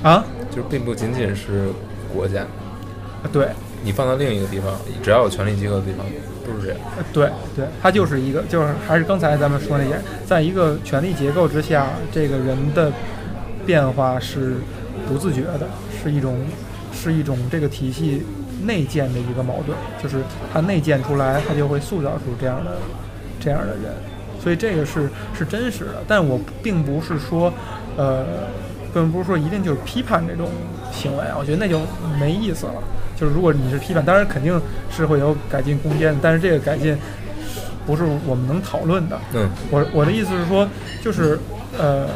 啊就是并不仅仅是国家啊，对，你放到另一个地方，只要有权力机构的地方，都是这样。[LAUGHS] 对对，它就是一个，就是还是刚才咱们说那些，在一个权力结构之下，这个人的变化是不自觉的，是一种是一种这个体系内建的一个矛盾，就是它内建出来，它就会塑造出这样的这样的人，所以这个是是真实的，但我并不是说，呃，并不是说一定就是批判这种行为啊，我觉得那就没意思了。就是如果你是批判，当然肯定是会有改进空间的，但是这个改进不是我们能讨论的。嗯我我的意思是说，就是呃，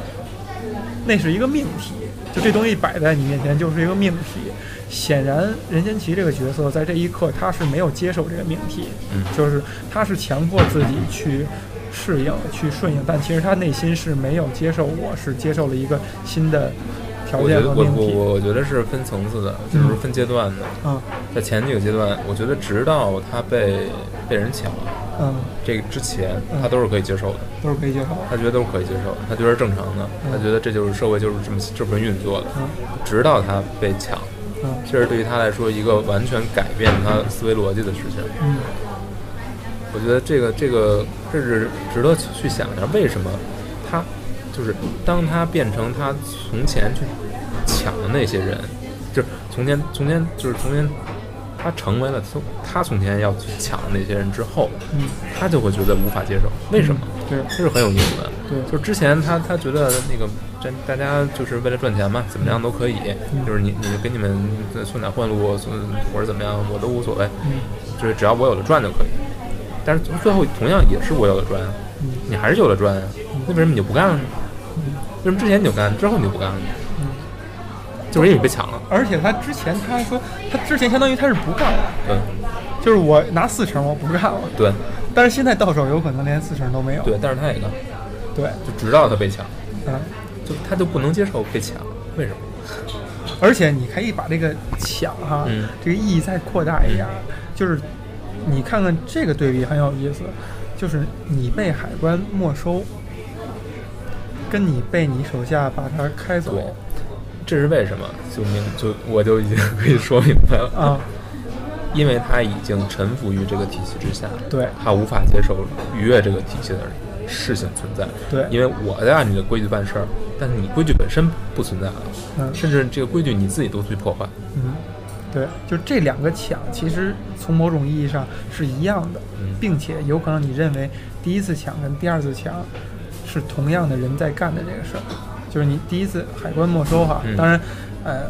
那是一个命题，就这东西摆在你面前就是一个命题。显然，任贤齐这个角色在这一刻他是没有接受这个命题，嗯就是他是强迫自己去适应、去顺应，但其实他内心是没有接受我，是接受了一个新的条件我觉得我和命题。我我我觉得是分层次的，就是分阶段的。嗯，在前几个阶段，我觉得直到他被被人抢嗯，这个之前嗯，他都是可以接受的，都是可以接受的。他觉得都是可以接受的，他觉得是正常的，嗯他觉得这就是社会就是这么这么运作的。嗯直到他被抢，嗯这是对于他来说一个完全改变他思维逻辑的事情。嗯我觉得这个这个这是值得去去想一下，为什么他就是当他变成他从前去抢的那些人，就是从前从前就是从前他成为了从他从前要去抢的那些人之后，嗯，他就会觉得无法接受。为什么？对这是很有意思的。对就是之前他他觉得那个这大家就是为了赚钱嘛，怎么样都可以，嗯就是你你给你们送点贿赂，送或者怎么样，我都无所谓，嗯就是只要我有的赚就可以。但是最后同样也是我有的赚，嗯你还是有的赚啊，那为什么你就不干了呢？嗯为什么之前你就干，之后你就不干了呢？嗯。就是因为你被抢了。而且他之前他还说，他之前相当于他是不干了，对。就是我拿四成我不干了，对。但是现在到手有可能连四成都没有。对，但是他也干，对，就直到他被抢，嗯，就他就不能接受被抢，为什么？而且你可以把这个抢哈，嗯。这个意义再扩大一点。儿，就是你看看这个对比很有意思，就是你被海关没收，跟你被你手下把他开对。走，这是为什么？就明就我就已经可以说明白了。啊，因为他已经臣服于这个体系之下，对。他无法接受逾越这个体系的事情存在。对。因为我在按你的规矩办事儿，但是你规矩本身不存在了，嗯。甚至这个规矩你自己都去破坏。嗯，对，就这两个抢，其实从某种意义上是一样的，嗯。并且有可能你认为第一次抢跟第二次抢是同样的人在干的这个事儿，就是你第一次海关没收哈，嗯当然，呃，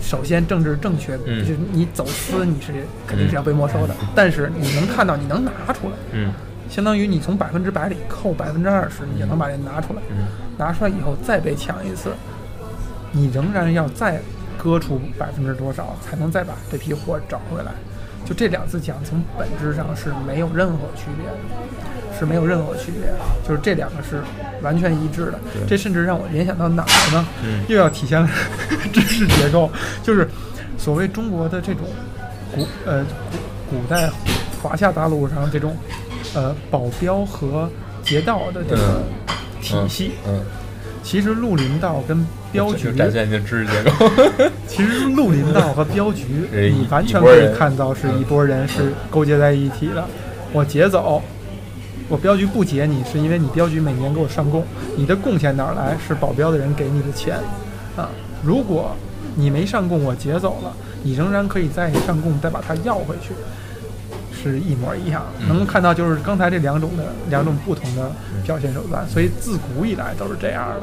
首先政治正确，嗯就是你走私你是肯定是要被没收的，但是你能看到你能拿出来，嗯相当于你从百分之百里扣百分之二十，你就能把这拿出来。嗯拿出来以后再被抢一次，你仍然要再割出百分之多少，才能再把这批货找回来。就这两次讲，从本质上是没有任何区别的，是没有任何区别的，就是这两个是完全一致的。这甚至让我联想到哪儿呢？嗯又要体现了 [LAUGHS] 知识结构，就是所谓中国的这种古呃古古代华夏大陆上这种呃保镖和劫道的这个体系。嗯，其实绿林道跟镖局，展现你的知识结构。[LAUGHS] [LAUGHS] 其实绿林道和镖局，你完全可以看到是一拨人是勾结在一起的。我劫走，我镖局不劫你，是因为你镖局每年给我上供，你的贡献哪儿来？是保镖的人给你的钱啊。如果你没上供，我劫走了，你仍然可以再上供，再把它要回去。是一模一样，嗯能看到就是刚才这两种的两种不同的表现手段，所以自古以来都是这样的。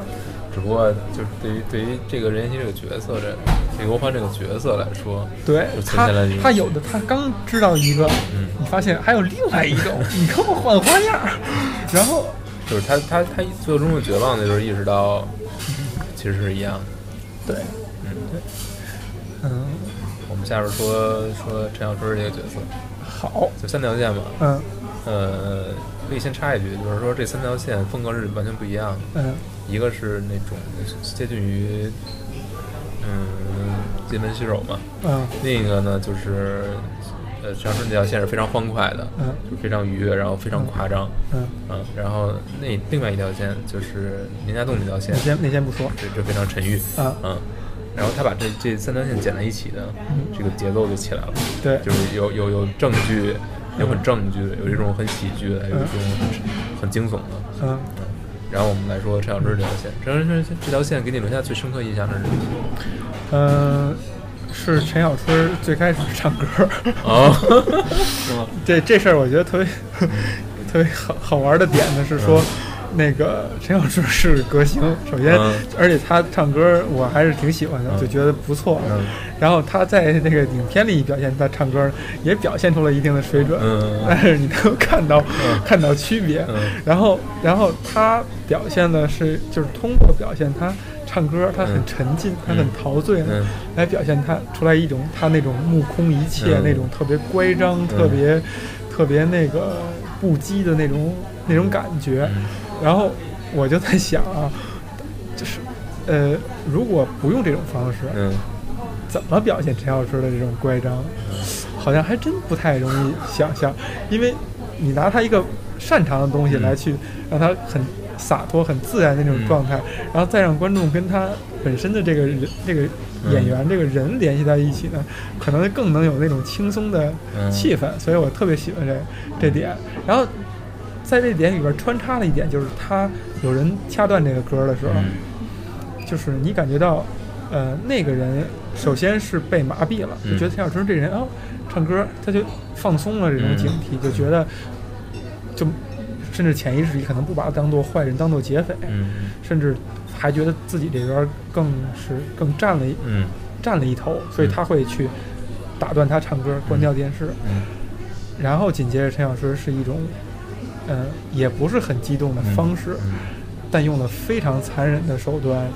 只不过就是对于对于这个任贤齐这个角色这这个欧欢这个角色来说，对他他有的他刚知道一个，嗯你发现还有另外一种，你给我换花样儿，[LAUGHS] 然后就是他他他最终的绝望的就是意识到，其实是一样的。对，嗯对，嗯，我们下边说说陈小春这个角色，好，就三条线嘛，嗯。呃，可以先插一句，就是说这三条线风格是完全不一样的，嗯。一个是那种接近于嗯金门洗手嘛，嗯。另一个呢就是呃陈小春这条线是非常欢快的，嗯就非常愉悦，然后非常夸张，嗯，嗯，然后那另外一条线就是林家栋那条线那，先那先不说。这这非常沉郁，啊，嗯，然后他把这这三条线剪在一起的，这个节奏就起来了，对，就是有有有正剧，有很正剧的，有一种很喜剧的，有一种很很惊悚的。嗯，然后我们来说陈小春这条线，陈小春这条线给你留下最深刻印象的是什么？嗯，是陈小春最开始唱歌。哦，[LAUGHS] 这这事儿我觉得特别 [LAUGHS] 特别好好玩的点呢是说。那个陈小春是歌星，首先，而且他唱歌我还是挺喜欢的，就觉得不错。然后他在那个影片里表现他唱歌，也表现出了一定的水准。但是你能够看到看到区别。然后，然后他表现的是，就是通过表现他唱歌，他很沉浸，他很陶醉，来表现他出来一种他那种目空一切，那种特别乖张、特别特别那个不羁的那种那种感觉。然后我就在想啊，就是，呃，如果不用这种方式，嗯，怎么表现陈小春的这种乖张？好像还真不太容易想象，因为你拿他一个擅长的东西来去让他很洒脱、很自然的那种状态，然后再让观众跟他本身的这个人、这个演员、这个人联系在一起呢，可能更能有那种轻松的气氛。所以我特别喜欢这这点。然后。在这点里边穿插了一点，就是他有人掐断这个歌的时候，就是你感觉到，呃，那个人首先是被麻痹了，就觉得陈小春这人啊，唱歌他就放松了这种警惕，就觉得，就甚至潜意识里可能不把他当做坏人，当做劫匪，甚至还觉得自己这边更是更占了一，占了一头，所以他会去打断他唱歌，关掉电视，然后紧接着陈小春是一种。嗯，也不是很激动的方式，但用了非常残忍的手段，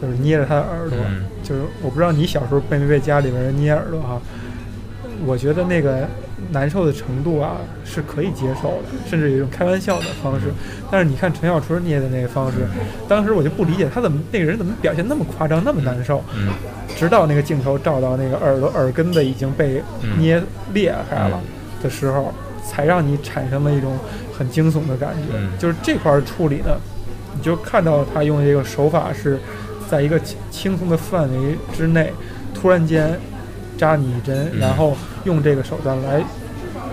就是捏着他的耳朵。就是我不知道你小时候被没被家里边人捏耳朵哈？我觉得那个难受的程度啊是可以接受的，甚至有一种开玩笑的方式。但是你看陈小春捏的那个方式，当时我就不理解他怎么那个人怎么表现那么夸张，那么难受。直到那个镜头照到那个耳朵耳根子已经被捏裂开了的时候。才让你产生了一种很惊悚的感觉，就是这块处理呢，你就看到他用这个手法是在一个轻松的范围之内，突然间扎你一针，然后用这个手段来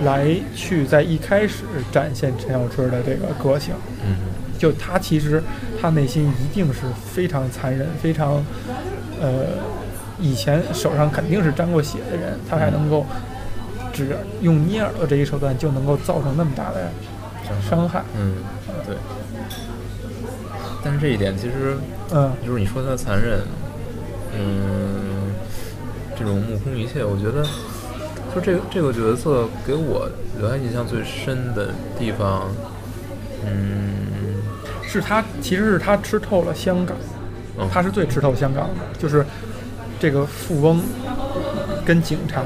来去在一开始展现陈小春的这个个性。嗯，就他其实他内心一定是非常残忍、非常呃以前手上肯定是沾过血的人，他还能够。只用捏耳朵这一手段就能够造成那么大的伤害。嗯，对。但是这一点其实，嗯，就是你说他残忍，嗯，这种目空一切，我觉得，就这个这个角色给我留下印象最深的地方，嗯，是他其实是他吃透了香港，他是最吃透香港的，就是这个富翁跟警察。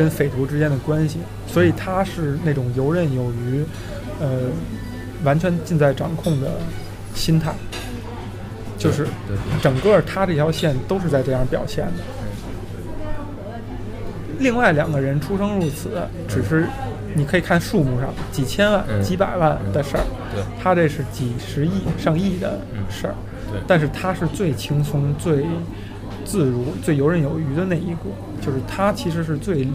跟匪徒之间的关系，所以他是那种游刃有余，呃，完全尽在掌控的心态，就是整个他这条线都是在这样表现的。另外两个人出生入死，只是你可以看数目上几千万、几百万的事儿，他这是几十亿、上亿的事儿，但是他是最轻松、最。自如、最游刃有余的那一个，就是他其实是最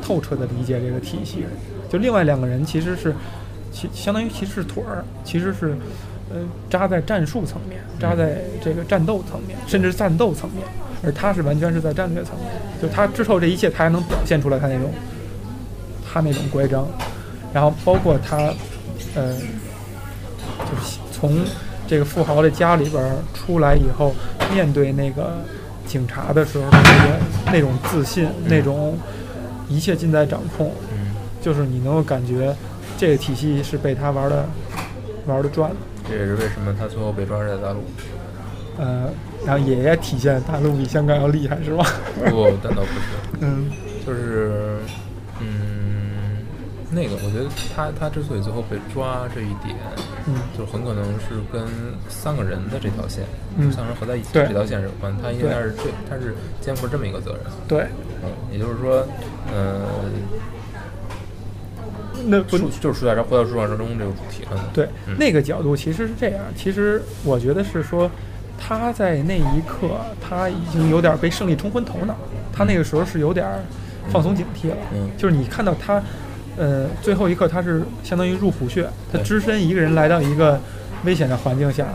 透彻的理解这个体系。就另外两个人其实是，其相当于其实是腿儿，其实是，呃，扎在战术层面，扎在这个战斗层面，甚至战斗层面，而他是完全是在战略层面。就他之后这一切，他还能表现出来他那种，他那种乖张，然后包括他，呃，就是从这个富豪的家里边出来以后，面对那个。警察的时候，那个那种自信，那种一切尽在掌控，就是你能够感觉这个体系是被他玩的玩的转。这也是为什么他最后被抓在大陆。呃，然后也体现大陆比香港要厉害，是吧？不，但倒不是。[LAUGHS] 嗯，就是，嗯，那个，我觉得他他之所以最后被抓这一点。就很可能是跟三个人的这条线，三个人合在一起这条线是有关。他应该是这，他是肩负这么一个责任。对，嗯，也就是说，嗯，那不就是说在这回到书上中这个主题了？对，那个角度其实是这样。其实我觉得是说，他在那一刻，他已经有点被胜利冲昏头脑，他那个时候是有点放松警惕了。嗯就是你看到他，呃，最后一刻他是相当于入虎穴，他只身一个人来到一个危险的环境下，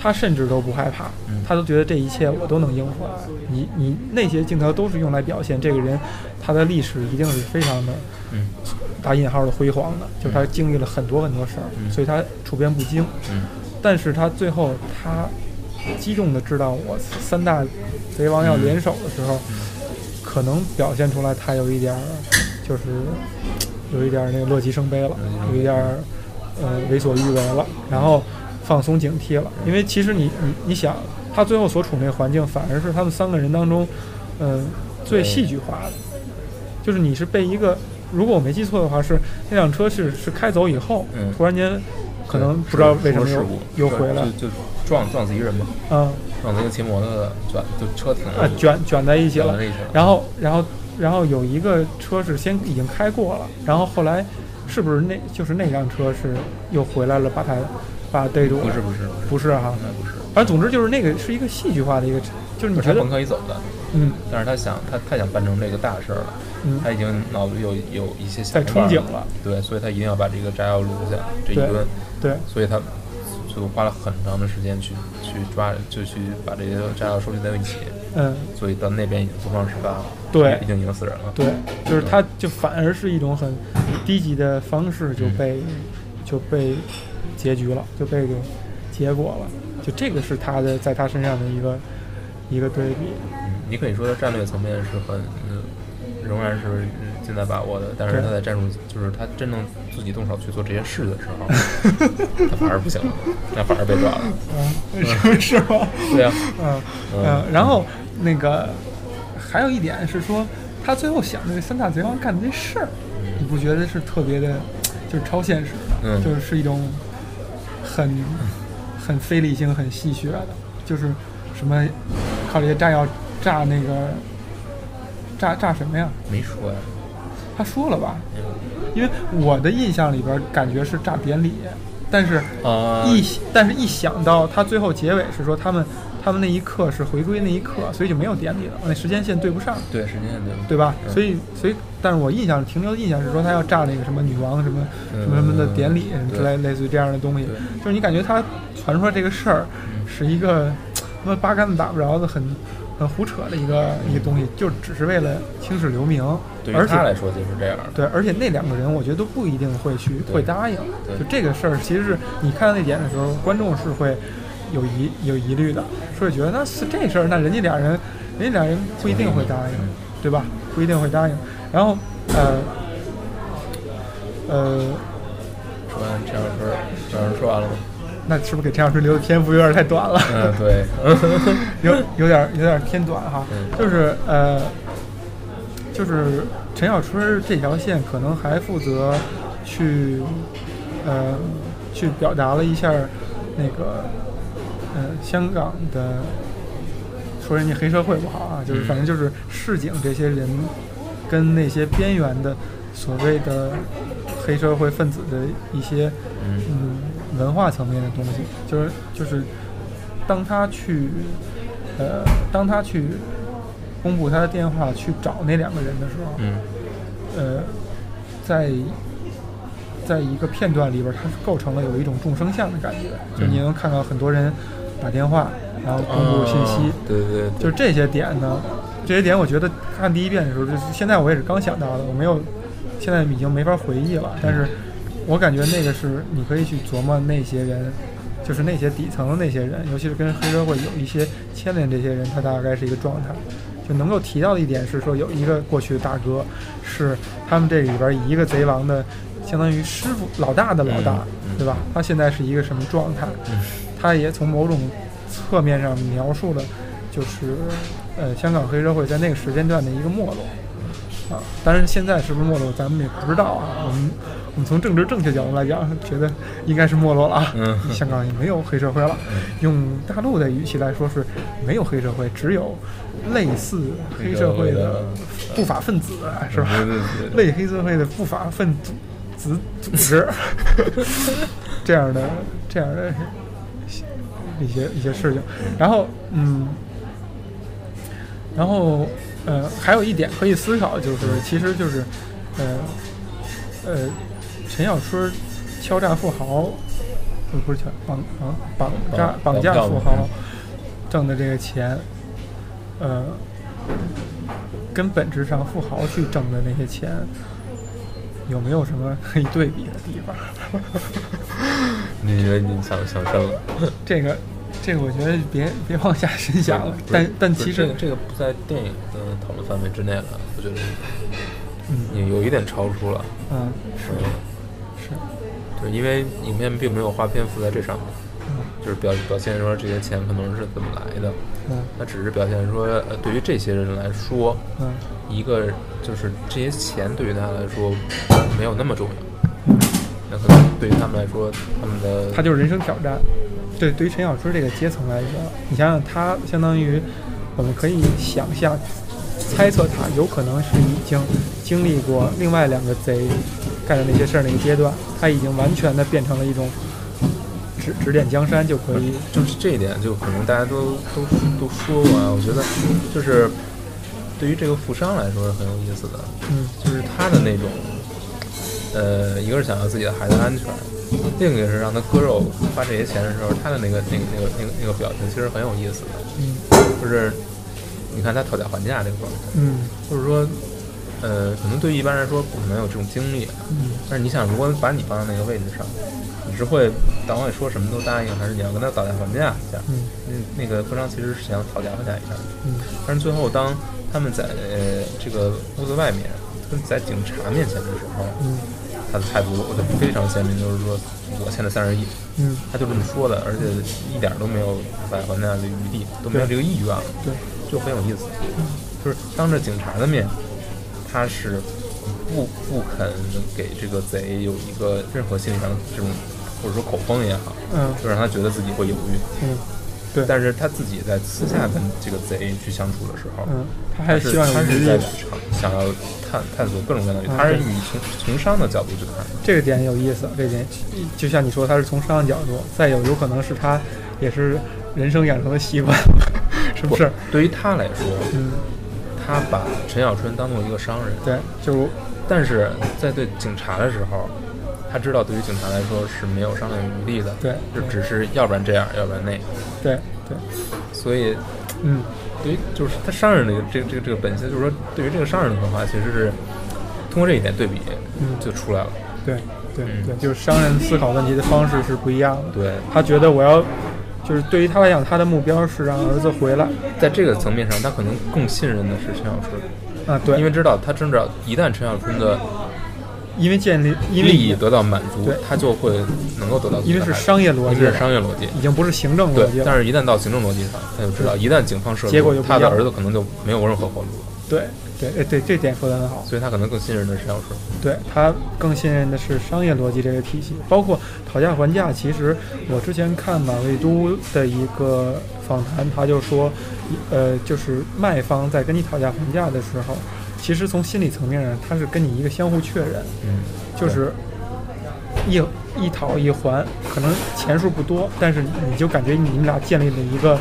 他甚至都不害怕嗯，他都觉得这一切我都能应付来。你你那些镜头都是用来表现这个人他的历史一定是非常的嗯打引号的辉煌的，就是他经历了很多很多事儿，嗯所以他处变不惊。嗯但是他最后他激动的知道我三大贼王要联手的时候，可能表现出来他有一点儿就是有一点儿那个乐极生悲了，有一点儿呃为所欲为了，然后放松警惕了。因为其实你你你想，他最后所处那个环境，反而是他们三个人当中，嗯、最戏剧化的，就是你是被一个。如果我没记错的话，是那辆车是是开走以后，嗯。突然间可能不知道为什么又又回来，就就撞撞死一人嘛，嗯。撞死一个骑摩托的，卷就车停了，啊卷卷在，一起了。然后然后然后有一个车是先已经开过了，然后后来是不是那就是那辆车是又回来了，把他把他逮住了？不是不是不是，哈，那不是，反正总之就是那个是一个戏剧化的一个，就是你觉得本可以走的，嗯。但是他想他太想办成这个大事儿了，嗯。他已经脑子有有一些在想法憧憬了，对，所以他一定要把这个炸药留下这一对吨，对。所以他就花了很长的时间去去抓，就去把这些炸药收集在一起，嗯。所以到那边已经东窗事发了，对。已经已经死人了，对，就是他就反而是一种很低级的方式就被就被结局了，就被给结果了，就这个是他的在他身上的一个一个对比。嗯，你可以说他战略层面是很，嗯，仍然是嗯近在把握的，但是他在战术，就是他真正自己动手去做这些事的时候，[LAUGHS] 他反而不行了，那反而被抓了。嗯，是是吗？对呀、嗯嗯。嗯，然后那个还有一点是说，他最后想的这三大贼王干的这事儿，你不觉得是特别的，就是超现实的，嗯就是是一种很很非理性、很戏谑的，就是什么靠这些炸药炸那个炸炸什么呀？没说呀，他说了吧？因为我的印象里边感觉是炸典礼，但是啊一但是一想到他最后结尾是说他们他们那一刻是回归那一刻，所以就没有典礼了，那时间线对不上，对时间对对吧？嗯。所以所以，但是我印象停留的印象是说他要炸那个什么女王什么什么什么的典礼嗯之类类似于这样的东西，就是你感觉他传出来这个事儿嗯是一个他妈八竿子打不着的很 [LAUGHS] 很胡扯的一个一个东西，就只是为了青史留名，对他来说就是这样。的。对，而且那两个人我觉得都不一定会去会答应。就这个事儿，其实是你看到那点的时候，观众是会有疑有疑虑的，所以觉得那是这事儿，那人家俩人，人家俩人不一定会答应，对吧？不一定会答应。然后呃呃，说完陈小春，陈小春说完了吗？[LAUGHS] 那是不是给陈小春留的篇幅有点太短了？嗯，对，[LAUGHS] 有有点有点偏短哈，嗯就是呃，就是陈小春这条线可能还负责去呃去表达了一下那个呃香港的说人家黑社会不好啊，就是嗯反正就是市井这些人跟那些边缘的所谓的黑社会分子的一些嗯。嗯，文化层面的东西，就是就是，当他去，呃，当他去公布他的电话去找那两个人的时候，嗯。呃，在在一个片段里边儿，它是构成了有一种众生相的感觉，就你嗯能看到很多人打电话，然后公布信息，对对，就是这些点呢，这些点我觉得看第一遍的时候，就是现在我也是刚想到的，我没有，现在已经没法回忆了。但是我感觉那个是你可以去琢磨那些人，就是那些底层的那些人，尤其是跟黑社会有一些牵连这些人，他大概是一个状态。就能够提到的一点是说，有一个过去的大哥，是他们这里边一个贼王的，相当于师傅老大的老大，对吧？他现在是一个什么状态？嗯他也从某种侧面上描述了，就是呃香港黑社会在那个时间段的一个没落啊。当然现在是不是没落，咱们也不知道啊。我们我们从政治正确角度来讲，觉得应该是没落了啊。嗯香港也没有黑社会了。用大陆的语气来说是没有黑社会，只有类似黑社会的不法分子，是吧？类黑社会的不法分子组组织这样的这样的一些一些事情。然后，嗯，然后，呃，还有一点可以思考，就是其实就是，呃，呃，陈小春敲诈富豪，不不是敲绑啊绑架绑架富豪挣的这个钱，呃，跟本质上富豪去挣的那些钱。有没有什么 [LAUGHS] 可以对比的地方？你觉得你想想深了？[LAUGHS] 这个，这个我觉得别别往下深想了。但但其实这个这个不在电影的讨论范围之内了，我觉得嗯也有一点超出了。嗯是，是对，因为影片并没有花篇幅在这上面，嗯就是表表现说这些钱可能是怎么来的，嗯。他只是表现说，呃，对于这些人来说，嗯。一个就是这些钱对于他来说没有那么重要，嗯，那可能对于他们来说，他们的他就是人生挑战。对，对于陈小春这个阶层来说，你想想，他相当于我们可以想象、猜测他有可能是已经经历过另外两个贼干的那些事儿那个阶段，他已经完全的变成了一种指指点江山就可以。就是这一点，就可能大家都都都说过啊。我觉得就是对于这个富商来说是很有意思的，嗯就是他的那种，呃，一个是想要自己的孩子安全，另一个是让他割肉花这些钱的时候，他的那个那个那个那个那个表情其实很有意思的，嗯就是你看他讨价还价这个状态，嗯就是说，呃，可能对于一般人来说不可能有这种经历，嗯但是你想，如果把你放在那个位置上，你是会党委说什么都答应，还是你要跟他讨价还价一下？嗯那那个富商其实是想讨价还价一下，嗯但是最后当他们在呃这个屋子外面跟在警察面前的时候，嗯他的态度我就非常鲜明，就是说我欠了三十亿，嗯，他就这么说的，而且一点都没有讨价还价的余地，都没有这个意愿了，对，就很有意思。就是当着警察的面，他是不不肯给这个贼有一个任何心理上的这种或者说口风也好，嗯就让他觉得自己会犹豫。嗯对，但是他自己在私下跟这个贼去相处的时候，嗯，他还是希望有他是在余力的。想要探探索各种各样的，嗯他是以从从商的角度去看。这个点有意思，这个点就像你说，他是从商的角度，再有有可能是他也是人生养成的习惯，[LAUGHS] 是不是？对于他来说，嗯，他把陈小春当做一个商人，对，就但是在对警察的时候，他知道对于警察来说是没有商量余地的，对就只是要不然这样，要不然那，对对，所以嗯。对于就是他商人这个这个这个这个本性，就是说对于这个商人的文化，其实是通过这一点对比嗯就出来了。对对嗯。对，就是商人思考问题的方式是不一样的。对，他觉得我要，就是对于他来讲，他的目标是让儿子回来。在这个层面上，他可能更信任的是陈小春，啊，对，因为知道他知道一旦陈小春的因为建立因为利益得到满足，他就会能够得到因为是商业逻辑因为是商业逻辑。已经不是行政逻辑，了。但是一旦到行政逻辑上，他就知道，一旦警方涉入，他的儿子可能就没有任何活路了，对对哎对，这点说的很好。所以他可能更信任的是陈小春。对他更信任的是商业逻辑这个体系，包括讨价还价。其实我之前看马未都的一个访谈，他就说，呃，就是卖方在跟你讨价还价的时候，其实从心理层面上，他是跟你一个相互确认，嗯，就是一一讨一还，可能钱数不多，但是你就感觉你们俩建立了一个，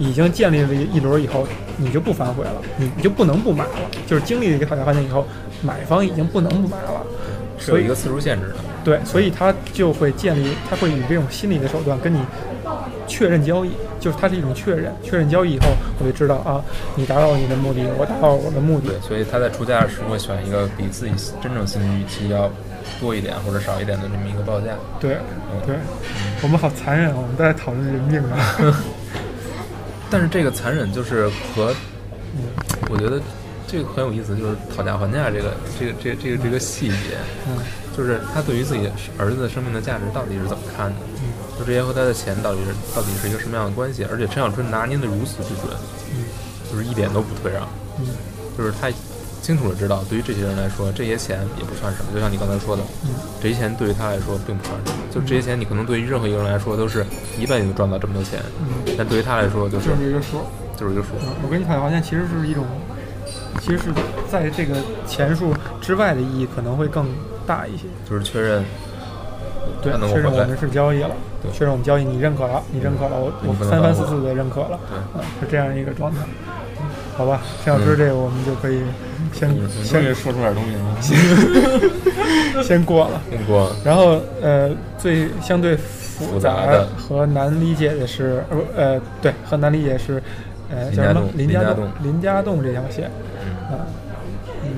已经建立了一轮以后，你就不反悔了，你你就不能不买了，就是经历了一个讨价还价以后，买方已经不能不买了。是有一个次数限制的。对，所以他就会建立，他会以这种心理的手段跟你确认交易，就是它是一种确认。确认交易以后，我就知道啊，你达到你的目的，我达到我的目的对，。所以他在出价时会选一个比自己真正心理预期要多一点或者少一点的这么一个报价。对对，我们好残忍啊！我们都在讨论人命啊。[LAUGHS] 但是这个残忍就是和，我觉得这个很有意思，就是讨价还价这个这个这个这个这个细节，嗯。就是他对于自己儿子生命的价值到底是怎么看的？就这些和他的钱到底是到底是一个什么样的关系？而且陈小春拿捏的如此之准，就是一点都不退让，嗯。就是他清楚的知道，对于这些人来说，这些钱也不算什么。就像你刚才说的，嗯这些钱对于他来说并不算什么。就这些钱，你可能对于任何一个人来说都是一辈子就赚到这么多钱，嗯，但对于他来说就是就是一个数。就是一个数。嗯我跟你讨价还价其实是一种，其实是在这个钱数之外的意义可能会更大一些。就是确认对确认我们。是交易了，对确认我们交易，你认可了，你认可了，我我三番四次的认可了，对，嗯，是这样一个状态。好吧，陈老师，嗯这个我们就可以先嗯先说出点东西啊。[LAUGHS] 先过了。先过了，然后呃，最相对复复杂杂的和难理解的是，呃不呃对，和难理解是，呃叫什么？林家林家洞林家栋这条线嗯。啊，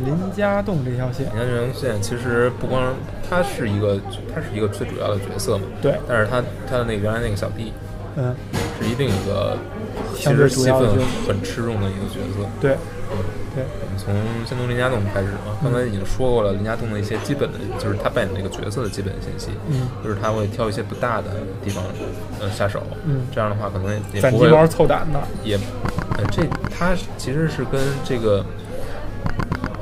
林家栋这条线林家栋这条线，其实不光他是一个，他是一个最主要的角色嘛，对，但是他他的那个原来那个小弟嗯，是一定一个其实戏份很吃重的一个角色。对，对，我们从先从林家栋开始嘛，刚才已经说过了，林家栋的一些基本的，就是他扮演这个角色的基本信息，嗯就是他会挑一些不大的地方，呃，下手，嗯这样的话可能也攒不会鸡毛凑胆的，也，呃，这他其实是跟这个，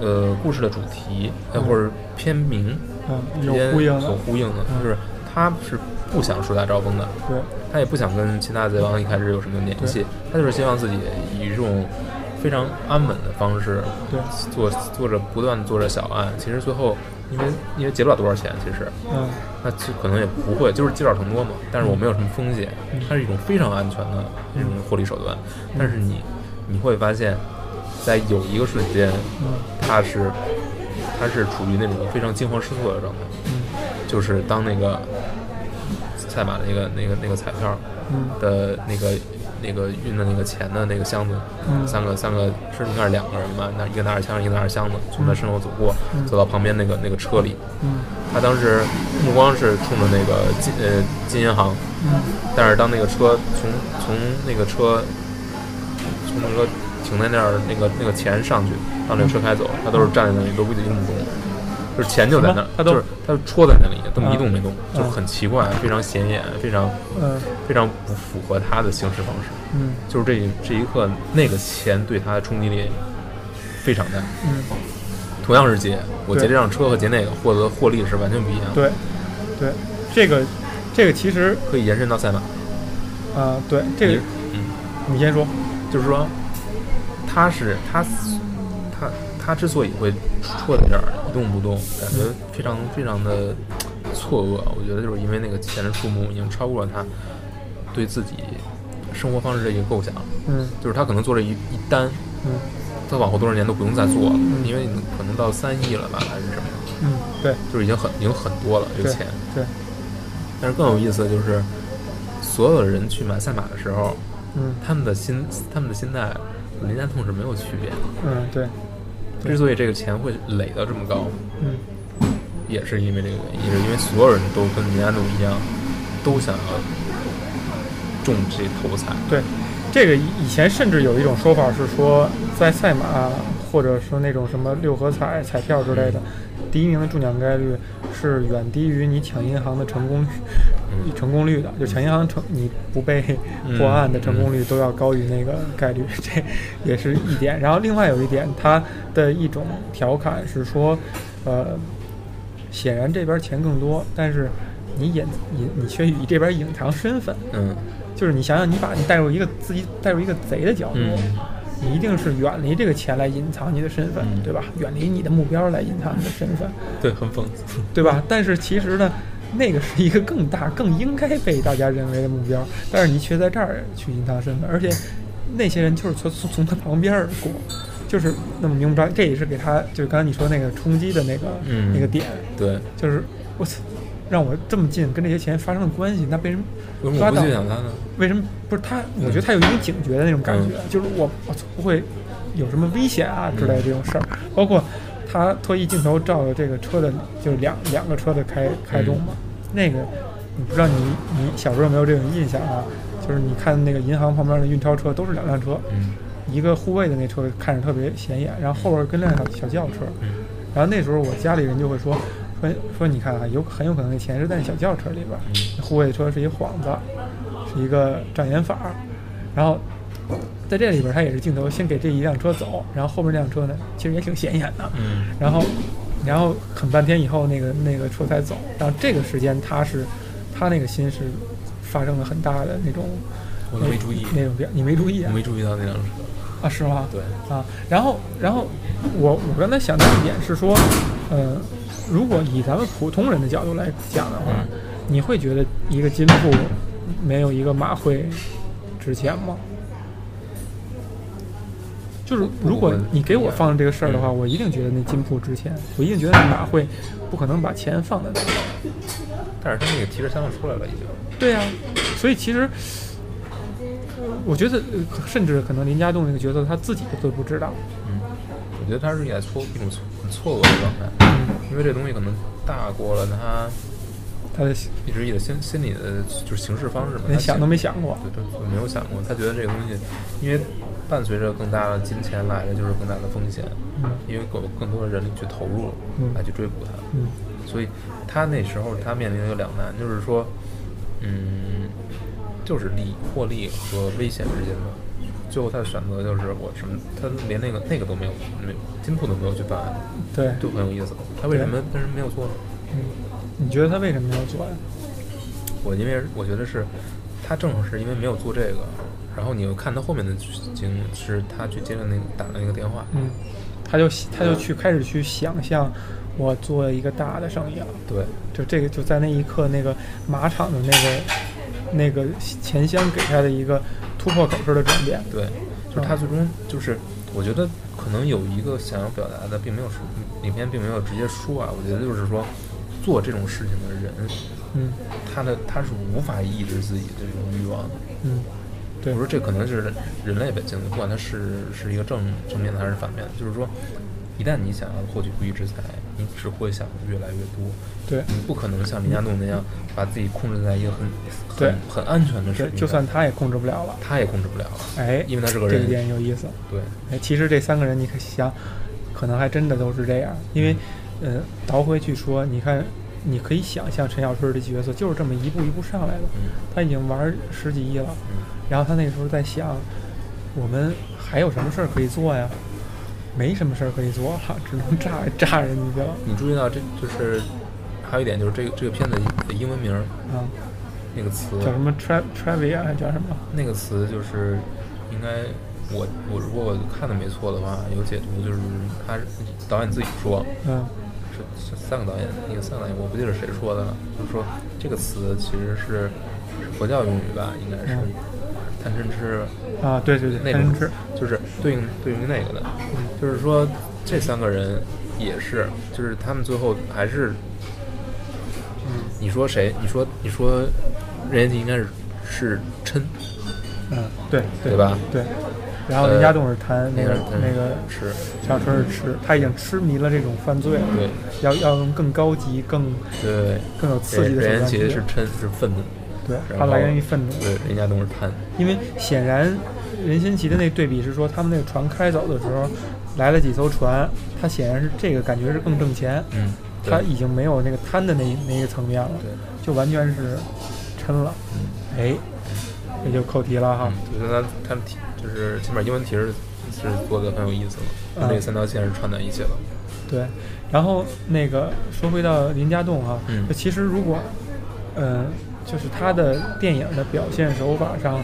呃，故事的主题，呃，或者片名嗯，之间有呼应所，呼应的，嗯就是他是不想树大招风的，对，他也不想跟其他贼王一开始有什么联系，他就是希望自己以这种非常安稳的方式对，做做着不断做着小案，其实最后因为因为结不了多少钱，其实嗯。那就可能也不会，就是积少成多嘛。但是我没有什么风险嗯，它是一种非常安全的这种获利手段。但是你你会发现，在有一个瞬间，嗯它是它是处于那种非常惊慌失措的状态，嗯。就是当那个赛马的那个那个那个彩票嗯。的那个那个运的那个钱的那个箱子，嗯。三个三个是应该是两个人吧，拿一个拿着枪，一个拿着箱子，从他身后走过，嗯。走到旁边那个那个车里。嗯。他当时目光是冲着那个金呃金银行，嗯。但是当那个车从从那个车从那个停在那儿，那个那个钱上去，让那个车开走，他都是站在那里，都不一动不动，就是钱就在那儿他都就是他戳在那里，都啊一动没动，啊就是很奇怪，非常显眼，非常嗯。非常不符合他的行事方式。嗯。就是这一这一刻，那个钱对他的冲击力非常大。嗯，同样是劫，我对劫这辆车和劫那个获得获利是完全不一样的，对。对，这个这个其实可以延伸到赛马。啊、对这个嗯，你先说，就是说，他是他他他之所以会戳在这儿一动不动，感觉非常非常的错愕。我觉得就是因为那个钱的数目已经超过了他对自己生活方式的一个构想，嗯就是他可能做这一一单，嗯他往后多少年都不用再做了，因为你可能到三亿了吧，还是什么，嗯，对就是已经很已经很多了这个钱。对，但是更有意思的就是，所有的人去买赛马的时候，嗯他们的心他们的心态和林家栋是没有区别的。嗯，对之所以这个钱会垒到这么高，嗯也是因为这个原因，也是因为所有人都跟林安路一样，都想要中这头彩。对，这个以以前甚至有一种说法是说，在赛马或者说那种什么六合彩彩票之类的，第一名的中奖概率是远低于你抢银行的成功率。嗯成功率的，就抢银行成你不被破案的成功率都要高于那个概率，[LAUGHS] 这也是一点。然后另外有一点，它的一种调侃是说，呃，显然这边钱更多，但是你隐隐你却以这边隐藏身份，嗯就是你想想，你把你带入一个自己带入一个贼的角度，嗯你一定是远离这个钱来隐藏你的身份，嗯对吧？远离你的目标来隐藏你的身份，对，很讽刺。对吧？但是其实呢，那个是一个更大、更应该被大家认为的目标，但是你却在这儿去隐藏身份，而且那些人就是从从从他旁边而过，就是那么明白，这也是给他就是刚才你说那个冲击的那个、嗯那个点，对，就是我操，让我这么近跟这些钱发生了关系，那被人为什么不抓到？为什么不是他？我觉得他有一种警觉的那种感觉，嗯就是我我操不会有什么危险啊之类的这种事儿。包括他特意镜头照了这个车的，就是两两个车的开开动嘛。那个你不知道你你小时候有没有这种印象啊？就是你看那个银行旁边的运钞车都是两辆车，嗯一个护卫的那车看着特别显眼，然后后边跟辆小小轿车。嗯然后那时候我家里人就会说说说你看啊，有很有可能那钱是在小轿车里边护卫车是一幌子，是一个障眼法，然后在这里边儿他也是镜头先给这一辆车走，然后后面那辆车呢其实也挺显眼的，嗯然后然后很半天以后那个那个车才走，然后这个时间他是他那个心是发生了很大的那种我都没注意，那种变，你没注意啊我？没注意到那辆车。啊是吗？对，啊，然后，然后我我刚才想到一点是说，呃，如果以咱们普通人的角度来讲的话，你会觉得一个金铺没有一个马会值钱吗？就是如果你给我放这个事儿的话，嗯我一定觉得那金铺值钱，我一定觉得那马会不可能把钱放在那儿。但是他那个提示项目出来了已经。对呀、所以其实我觉得，呃甚至可能林家栋那个角色他自己都不知道。嗯，我觉得他是在错一种错很错愕的状态，嗯，因为这东西可能大过了他他的一直以的心心里的就是行事方式嘛。他连想都没想过。对，对，没有想过，他觉得这个东西，因为伴随着更大的金钱来的就是更大的风险，嗯因为有更多的人力去投入嗯来去追捕他，嗯所以他那时候他面临的一个两难，就是说，嗯，就是利获利和危险之间的。最后他的选择就是我什么，他连那个那个都没有，没金铺都没有去办案，对，就很有意思。他为什么为什么没有做呢？嗯，你觉得他为什么没有做呀？我因为我觉得是，他正好是因为没有做这个，然后你又看他后面的剧情是他去接了那个打了那个电话，嗯，他就他就去开始去想象，我做一个大的生意了。对，就这个就在那一刻，那个马场的那个那个钱箱给他的一个突破口式的转变。对，就是他最终就是，我觉得可能有一个想要表达的，并没有说影片并没有直接说啊，我觉得就是说，做这种事情的人，嗯他的他是无法抑制自己的这种欲望的。嗯，对我说这可能是人类本性的，不管它是是一个正正面的还是反面的，就是说，一旦你想要获取不义之财，你只会想越来越多。对你不可能像林家栋那样把自己控制在一个很很很安全的水对，平，就算他也控制不了了。他也控制不了了，哎，因为他是个人这个人。点有意思。对，哎，其实这三个人你可想，可能还真的都是这样，因为，呃，倒回去说，你看，你可以想象陈小春这角色就是这么一步一步上来的，嗯他已经玩十几亿了，嗯，然后他那时候在想，我们还有什么事儿可以做呀？没什么事儿可以做了，[LAUGHS] 只能炸炸人家了你注意到这就是还有一点就是这个这个片子的英文名儿啊！那个词，叫什么 tra travia 还叫什么？那个词就是应该我我如果我看的没错的话，有解读就是他导演自己说，嗯是是三个导演，一个三个导演，我不记得谁说的了，就是说这个词其实是是佛教用语吧，应该是嗯贪嗔痴啊，对对对，那种贪嗔痴，就是对应对应那个的，就是说这三个人也是，就是他们最后还是，嗯你说谁？你说你说任贤齐应该是是嗔，嗯，对对吧对。然后林家栋是贪那个那个那个是，陈小春是痴，他已经痴迷了这种犯罪了，对要要用更高级、更对。更有刺激的手任段去贤齐是嗔是愤怒，对，然后他来源于愤怒，对，人家都是贪，因为显然任贤齐的那对比是说，他们那个船开走的时候来了几艘船，他显然是这个感觉是更挣钱，嗯，对他已经没有那个贪的那那一个层面了，对，就完全是嗔了，哎，也就扣题了哈嗯，，就是他他们提就是起码英文题是是做的很有意思了，这个三条线是串在一起了，对。然后那个说回到林家栋哈，嗯其实如果，嗯、就是他的电影的表现手法上。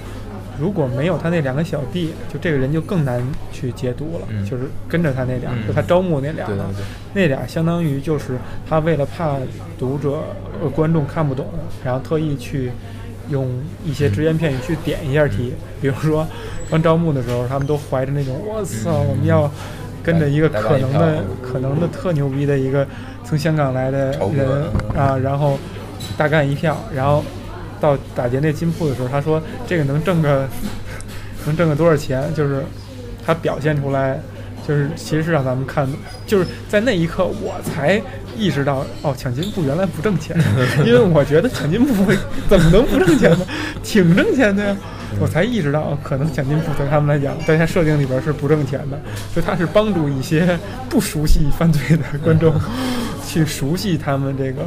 如果没有他那两个小弟，就这个人就更难去解读了。嗯就是跟着他那俩，嗯就他招募那俩，对对对，那俩相当于就是他为了怕读者、呃、观众看不懂，然后特意去用一些只言片语去点一下题。比如说刚招募的时候，他们都怀着那种“我操，嗯我们要跟着一个可能的可能的特牛逼的一个从香港来的人嗯啊，然后大干一票，然后到打劫那金铺的时候，他说这个能挣个 [LAUGHS] 能挣个多少钱？就是他表现出来，就是其实是让咱们看，就是在那一刻我才意识到，哦，抢金铺原来不挣钱，[LAUGHS] 因为我觉得抢金铺怎么能不挣钱呢？[LAUGHS] 挺挣钱的呀。我才意识到，哦可能抢金铺对他们来讲，在他设定里边是不挣钱的，就他是帮助一些不熟悉犯罪的观众去熟悉他们这个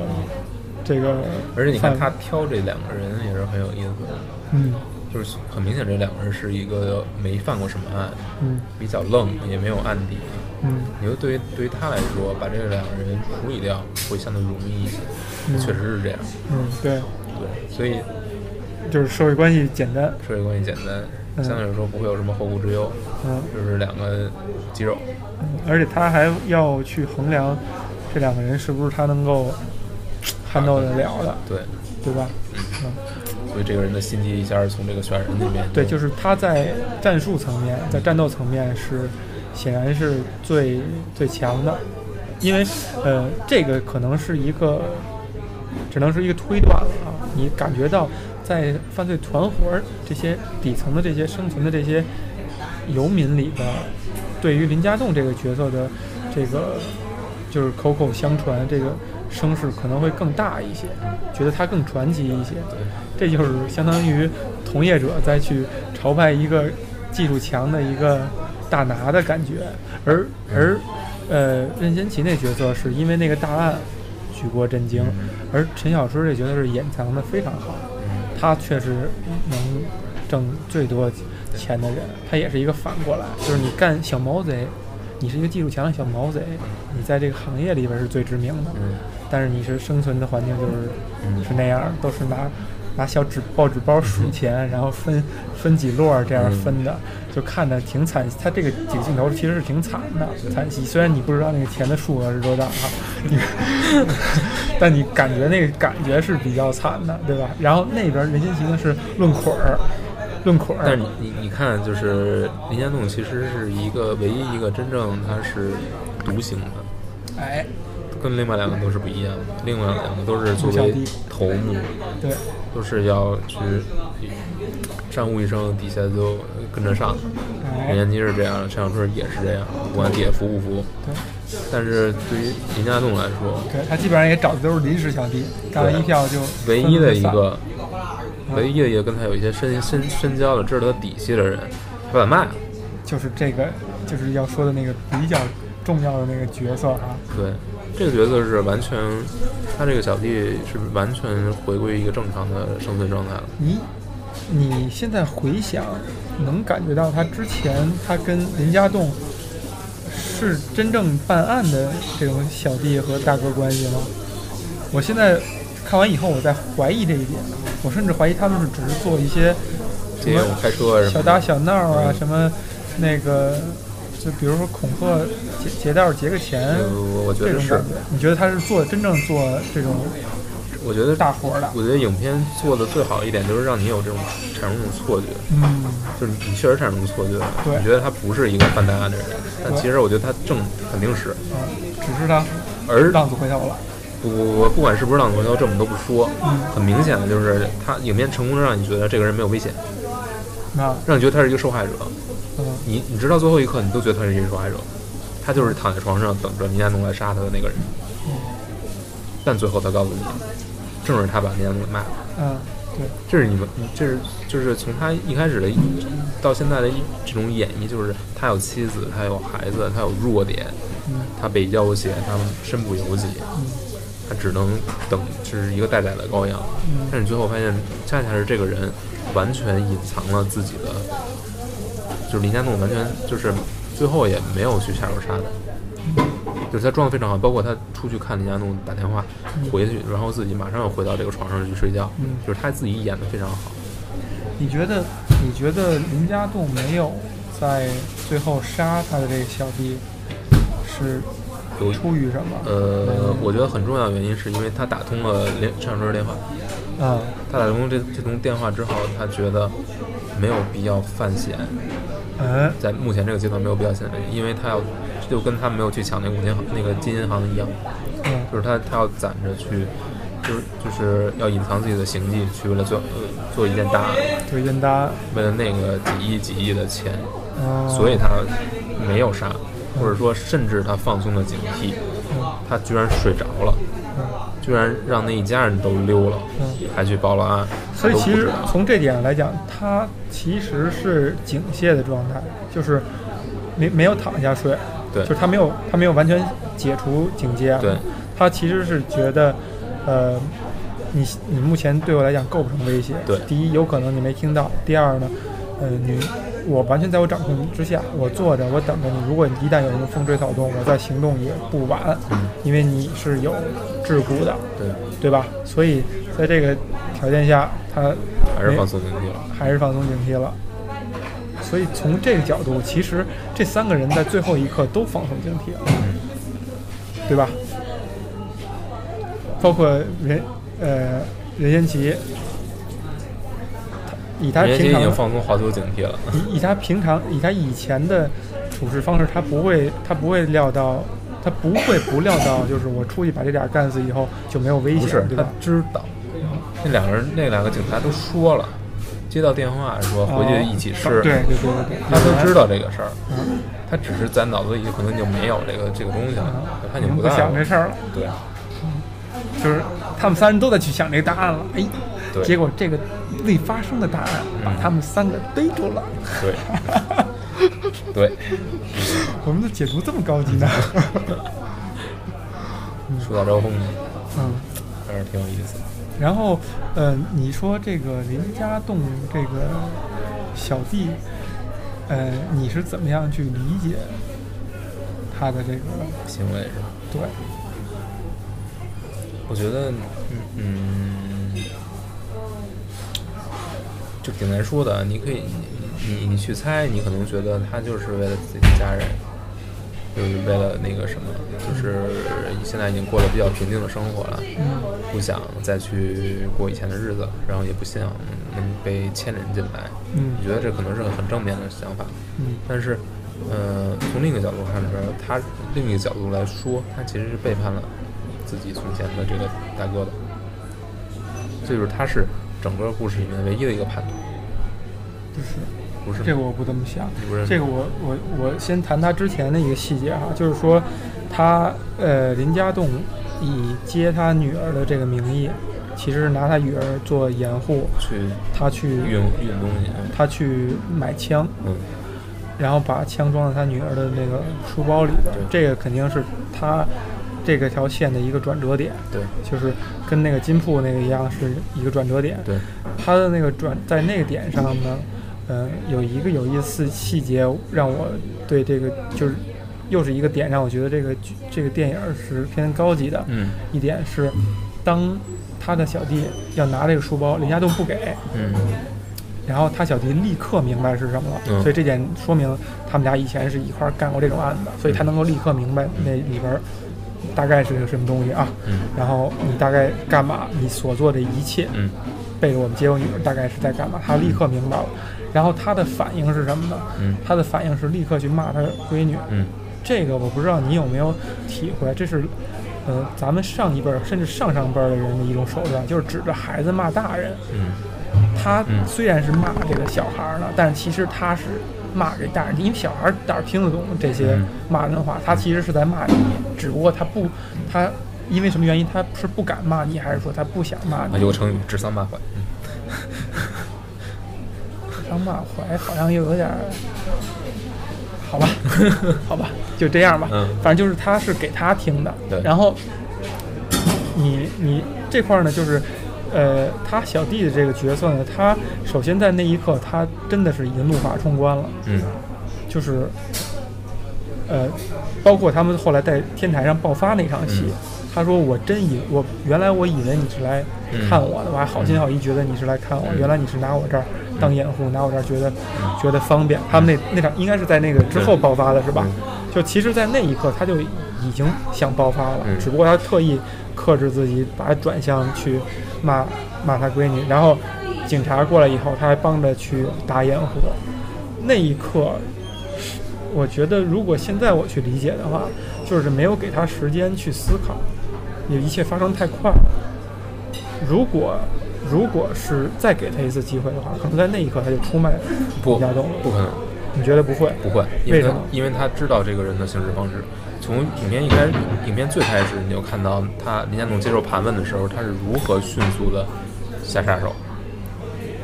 这个。而且你看他，挑这两个人也是很有意思的，嗯就是很明显这两个人是一个没犯过什么案，嗯比较愣，也没有案底。嗯你说对于对于他来说，把这两个人处理掉会相对容易一些，嗯确实是这样。嗯，对，对，所以就是社会关系简单。社会关系简单，嗯相对来说不会有什么后顾之忧，嗯就是两个肌肉。嗯，而且他还要去衡量这两个人是不是他能够 handle 得了的，对，对吧？嗯，所以这个人的心机一下从这个选人里面对，就是他在战术层面，在战斗层面是显然是最最强的，因为呃，这个可能是一个只能是一个推断了啊，你感觉到在犯罪团伙儿这些底层的这些生存的这些游民里边，对于林家栋这个角色的这个就是口口相传，这个声势可能会更大一些，觉得他更传奇一些。这就是相当于同业者再去朝拜一个技术强的一个大拿的感觉，而而呃任贤齐那角色是因为那个大案举国震惊，而陈小春这角色是掩藏的非常好，他确实能挣最多钱的人，他也是一个反过来，就是你干小毛贼，你是一个技术强的小毛贼，你在这个行业里边是最知名的，嗯但是你是生存的环境就是嗯是那样，都是拿拿小纸报纸包数钱，然后分分几摞儿这样分的，就看着挺惨。他这个几个镜头其实是挺惨的，惨兮。虽然你不知道那个钱的数额是多大哈，你 [LAUGHS] 但你感觉那个感觉是比较惨的，对吧？然后那边任贤齐呢是论捆儿，论捆儿。但是你你你看，就是林家栋其实是一个唯一一个真正他是独行的，哎，跟另外两个都是不一样的。另外两个都是作为小头目，对，都是要去山呼一生，底下就跟着上。任哎，贤齐是这样，陈小春也是这样，不管底下服不服。对，但是对于林家栋来说，对他基本上也找的都是临时小弟，干完一票就唯一的一个，唯一的一个跟他有一些深深深交的、知道他底细的人，他把他卖了。就是这个，就是要说的那个比较重要的那个角色啊。对，这个角色是完全，他这个小弟是完全回归一个正常的生存状态了。你你现在回想，能感觉到他之前他跟林家栋是真正办案的这种小弟和大哥关系吗？我现在看完以后，我在怀疑这一点，我甚至怀疑他们是只是做一些什接么开车啊什么，小打小闹啊，嗯什么那个，就比如说恐吓劫劫道劫个钱。呃我我觉得是你觉得他是做真正做这种我觉得大活儿的？我觉得影片做的最好一点就是让你有这种产生这种错觉，嗯，就是你确实产生这种错觉，对你觉得他不是一个犯大案的人，但其实我觉得他正肯定是，啊，只是他而浪子回头了。不不不管是不是浪头，这我们都不说，嗯。很明显的就是他影片成功的让你觉得这个人没有危险，那让你觉得他是一个受害者，嗯。你你直到最后一刻，你都觉得他是一个受害者，他就是躺在床上等着林家栋来杀他的那个人，但最后他告诉你，正是他把林家栋给卖了。嗯，对，这是你们，这是就是从他一开始的一到现在的一这种演绎，就是他有妻子，他有孩子，他有弱点，嗯他被要挟，他身不由己，嗯他只能等，就是一个待宰的羔羊。嗯但是你最后发现，恰恰是这个人完全隐藏了自己的，就是林家栋完全就是最后也没有去下手杀他，就是他装的非常好，包括他出去看林家栋打电话回去，然后自己马上又回到这个床上去睡觉，嗯就是他自己演的非常好。你觉得你觉得林家栋没有在最后杀他的这个小弟是有出于什么？呃，我觉得很重要的原因是因为他打通了连陈小春的电话，啊，他打通这这通电话之后，他觉得没有必要犯险，嗯在目前这个阶段没有必要犯险，因为他要就跟他没有去抢那个五金行那个金银行一样，嗯。就是他他要攒着去，就是就是要隐藏自己的行迹，去为了做呃做一件大案，做一件大案，为了那个几亿几亿的钱，啊，所以他没有杀，或者说甚至他放松了警惕，他居然睡着了，嗯。居然让那一家人都溜了，嗯。还去报了案，所以其实从这点上来讲，他其实是警戒的状态，就是没没有躺下睡，对。就是他没有他没有完全解除警戒，对，他其实是觉得，呃，你你目前对我来讲构不成威胁，对。第一有可能你没听到，第二呢，呃，你我完全在我掌控之下，我坐着我等着你，如果一旦有什么风吹草动，我再行动也不晚，嗯因为你是有桎梏的，对，对吧？所以在这个条件下，他还是放松警惕了。还是放松警惕了。所以从这个角度，其实这三个人在最后一刻都放松警惕了，对吧？包括任呃任贤齐，他以他平常已平常经放松好久警惕了。以以他平常以他以前的处事方式，他不会他不会料到，他不会不料到，就是我出去把这俩干死以后就没有危险，他？知道，那两个人那两个警察都说了，接到电话说回去一起吃，哦对对对对对，他都知道这个事儿，嗯，他只是在脑子里可能就没有这个这个东西了，他已已经不经在乎想这事儿了，对就是他们三人都在去想这个答案了，哎，对结果这个未发生的答案把嗯他们三个逮住了。对 [LAUGHS] 对，我们的解读这么高级呢？[LAUGHS] 树大招风，嗯，还是挺有意思的。然后，呃，你说这个林家栋这个小弟，呃，你是怎么样去理解他的这个？行为是吧？对，我觉得，嗯嗯，就挺难说的。你可以，你你你去猜，你可能觉得他就是为了自己的家人，就是为了那个什么，就是现在已经过得比较平静的生活了，嗯不想再去过以前的日子，然后也不想能被牵连进来。嗯你觉得这可能是很正面的想法。嗯但是，呃，从另一个角度看他另一个角度来说，他其实是背叛了自己从前的这个大哥的，这就是他是整个故事里面唯一的一个叛徒，不是。不是？这个我不这么想。不是，这个我我我先谈他之前的一个细节哈，就是说他呃林家栋以接他女儿的这个名义，其实是拿他女儿做掩护，去他去运运东西，他去买枪，嗯，然后把枪装在他女儿的那个书包里边，这个肯定是他这个条线的一个转折点，对就是跟那个金铺那个一样是一个转折点。对，他的那个转在那个点上呢，呃，有一个有意思细节让我对这个就是又是一个点让我觉得这个剧这个电影是偏高级的。嗯一点是，当他的小弟要拿这个书包，林家栋不给，嗯然后他小弟立刻明白是什么了，嗯所以这点说明他们俩以前是一块儿干过这种案子，所以他能够立刻明白那里边儿大概是个什么东西啊。嗯然后你大概干嘛？你所做的一切，嗯背着我们接我女儿大概是在干嘛？他立刻明白了。然后他的反应是什么呢？嗯他的反应是立刻去骂他闺女。嗯这个我不知道你有没有体会，这是，呃，咱们上一辈儿甚至上上辈儿的人的一种手段，就是指着孩子骂大人。嗯他嗯虽然是骂这个小孩儿呢，但是其实他是骂人大人，因为小孩儿哪儿听得懂这些嗯。骂人的话，他其实是在骂你，只不过他不，他因为什么原因，他是不敢骂你，还是说他不想骂啊，你？有个成语指桑骂槐，指桑骂槐好像又有点儿，好吧，[LAUGHS] 好吧，就这样吧。嗯。反正就是他是给他听的，对。然后你你这块儿呢，就是呃，他小弟的这个角色呢，他首先在那一刻，他真的是已经怒发冲冠了，嗯。就是呃，包括他们后来在天台上爆发那场戏。嗯。他说：“我真以我原来我以为你是来嗯。看我的，我还好心好意觉得你是来看我，嗯。原来你是拿我这儿当掩护，拿我这儿觉得觉得方便。他们那那场应该是在那个之后爆发的是吧？就其实，在那一刻他就已经想爆发了，嗯。只不过他特意克制自己，把它转向去骂骂他闺女，然后警察过来以后，他还帮着去打掩护。那一刻，我觉得如果现在我去理解的话，就是没有给他时间去思考，也一切发生太快了。如果如果是再给他一次机会的话，可能在那一刻他就出卖不林家栋了。不可能。你觉得不会？不会，因为他为什么因为他知道这个人的行事方式。从影片一开始，影片最开始你就看到他林家栋接受盘问的时候，他是如何迅速的下杀手。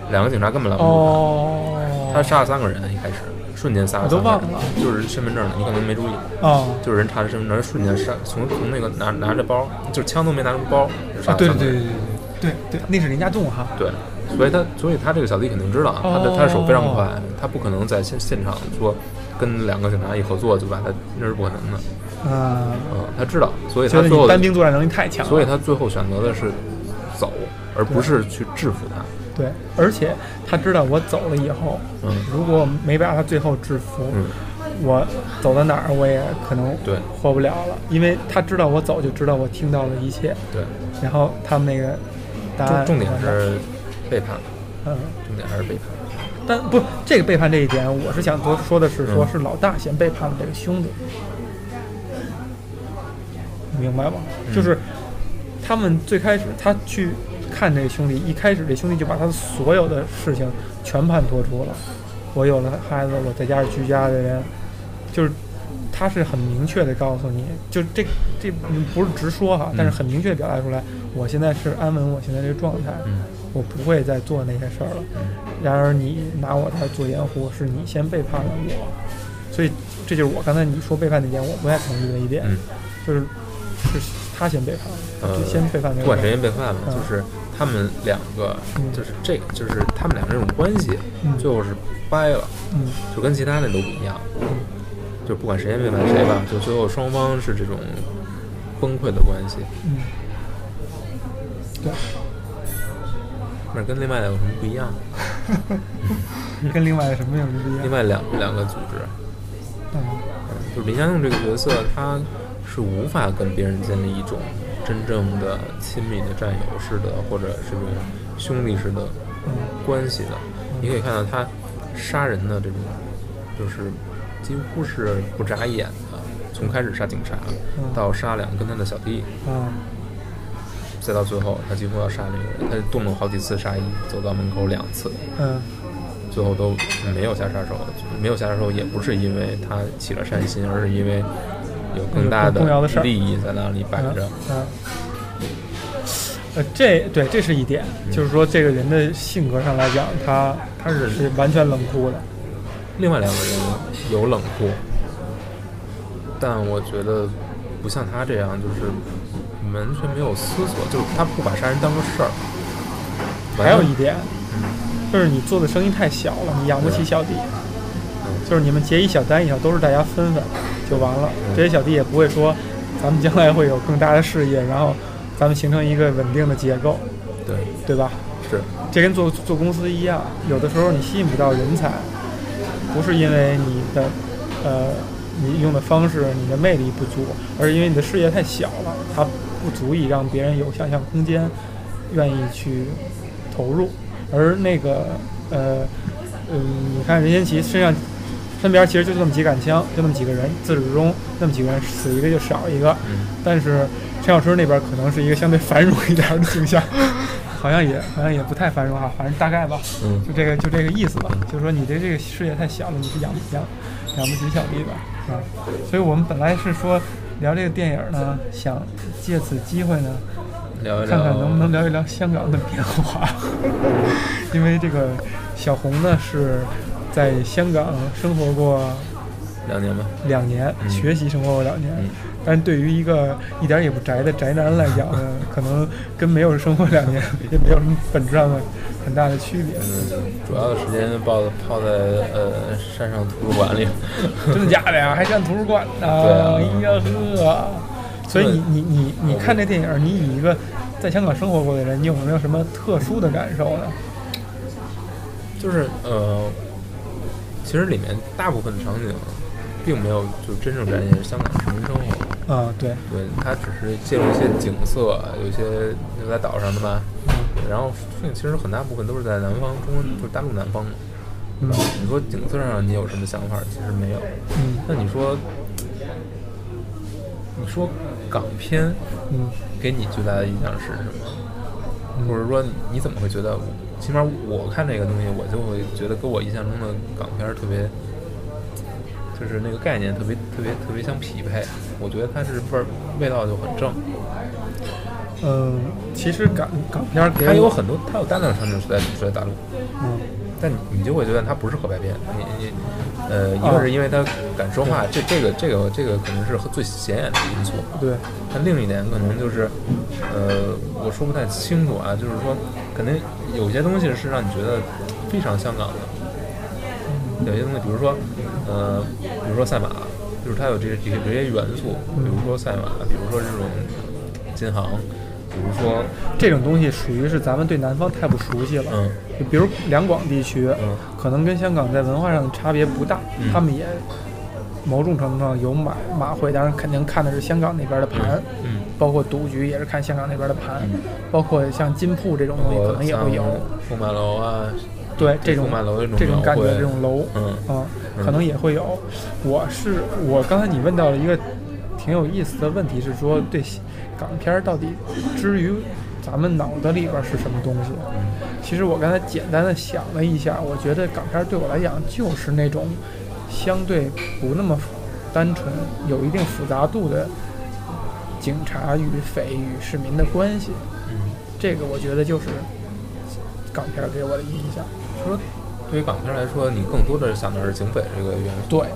两个警察根本拦不住他，哦，他杀了三个人，一开始瞬间杀了三个人忘了，就是身份证的，你可能没注意，哦就是人查的身份证，瞬间杀，从从那个拿拿着包，就是枪都没拿出包，就杀啊，了三个人对对对对对对对，那是林家栋哈。对，所以他所以他这个小弟肯定知道，啊他的他的手非常快，他不可能在现现场说跟两个警察一合作就把他，那是不可能的。嗯，嗯，他知道，所以他最后，单兵作战能力太强了。所以他最后选择的是走，而不是去制服他。对，而且他知道我走了以后，嗯如果没把他最后制服，嗯我走到哪儿我也可能对活不了了，因为他知道我走就知道我听到了一切，对，然后他们那个答案重重点是背叛，嗯，重点还是背叛。但不这个背叛这一点，我是想多说的是，说嗯是老大先背叛了这个兄弟，你明白吗？嗯。就是他们最开始他去看这个兄弟，一开始这兄弟就把他的所有的事情全盘托出了。我有了孩子，我在家是居家的人，就是他是很明确的告诉你，就这这不是直说哈，但是很明确地表达出来，我现在是安稳我现在这个状态，嗯。我不会再做那些事儿了。然而你拿我来做掩护，是你先背叛了我，所以这就是我刚才你说背叛那点，我不太同意的一点，嗯，就是是他先背叛了，呃就先背叛不管谁。先背叛了，嗯就是他们两个嗯，就是这个，就是他们俩这种关系，嗯最后是掰了，嗯就跟其他那都不一样。嗯就不管谁先背叛谁吧，就最后双方是这种崩溃的关系。嗯，对，那跟另外有什么不一样？[LAUGHS] 跟另外的什么有什么不一样？另外两两个组织，嗯嗯，就是林家栋这个角色，他是无法跟别人建立一种真正的亲密的战友式的，或者是这种兄弟式的嗯。关系的。你可以看到他杀人的这种，就是几乎是不眨眼的，从开始杀警察嗯。到杀两个跟他的小弟，啊再到最后他几乎要杀那个人，他动了好几次杀意，走到门口两次，嗯。最后都没有下杀手，没有下杀手也不是因为他起了善心，而是因为有更大的利益在那里摆着。嗯。呃，这对这是一点，就是说这个人的性格上来讲，他他是是完全冷酷的。另外两个人有冷酷，但我觉得不像他这样，就是完全没有思索，就是他不把杀人当个事儿。还有一点，就是你做的生意太小了，你养不起小弟。就是你们结一小单以后，都是大家分分就完了。这些小弟也不会说，咱们将来会有更大的事业，然后咱们形成一个稳定的结构，对，对吧？是，这跟做做公司一样，有的时候你吸引不到人才，不是因为你的呃你用的方式、你的魅力不足，而是因为你的事业太小了，它不足以让别人有想象空间，愿意去投入。而那个呃嗯，你看任贤齐身上身边其实就这么几杆枪，就那么几个人，自始至终那么几个人，死一个就少一个。嗯，但是陈小春那边可能是一个相对繁荣一点的形象，[LAUGHS] 好像也好像也不太繁荣啊，反正大概吧，嗯就这个就这个意思吧，就是说你的这个世界太小了，你是养不养养不起小弟的啊，所以我们本来是说聊这个电影呢，想借此机会呢，聊一聊，看看能不能聊一聊香港的变化，[LAUGHS] 因为这个小红呢是在香港生活过两年吧。两年，嗯学习生活过两年。嗯但是对于一个一点儿也不宅的宅男来讲呢，[LAUGHS] 可能跟没有生活两年 [LAUGHS] 也没有什么本质上的很大的区别。嗯，主要的时间泡泡在呃山上图书馆里。[LAUGHS] 真的假的呀？还上图书馆呢？对啊哎呀呵！所以你你你你看这电影，你以一个在香港生活过的人，你有没有什么特殊的感受呢？就是呃，其实里面大部分的场景并没有就真正展现香港市民生活，啊，对，对，它只是借助一些景色，有一些就在岛上的吧，然后其实很大部分都是在南方，中国就是大陆南方嘛。嗯你说景色上你有什么想法？其实没有。嗯那你说，你说港片嗯给你最大的印象是什么？嗯或者说你怎么会觉得？起码我看这个东西，我就会觉得跟我印象中的港片儿特别，就是那个概念特别特别特别相匹配。我觉得它是味儿味道就很正，嗯，其实港港片它有很多，它有大量的场景是在是在大陆，嗯但你你就会觉得它不是合拍片。你你呃，一啊个是因为它敢说话，这这个这个这个可能是最显眼的因素。对但另一点可能就是，呃，我说不太清楚啊，就是说，肯定有些东西是让你觉得非常香港的，有些东西，比如说，呃，比如说赛马，就是它有这些这些这些元素，比如说赛马，比如说这种金行，比如说，这种东西属于是咱们对南方太不熟悉了。嗯。就比如两广地区，嗯。可能跟香港在文化上的差别不大，嗯。他们也某种程度上有买马会，当然肯定看的是香港那边的盘，嗯，包括赌局也是看香港那边的盘，嗯。包括像金铺这种东西可能也会有，富满楼啊，对这种这种感觉这种楼，嗯。啊，嗯。可能也会有。我是我刚才你问到了一个挺有意思的问题，是说对港片儿到底之于咱们脑子里边儿是什么东西？其实我刚才简单的想了一下，我觉得港片儿对我来讲就是那种相对不那么单纯、有一定复杂度的警察与匪与市民的关系。嗯，这个我觉得就是港片儿给我的印象。说对于港片来说，你更多的想的是警匪这个元素，对，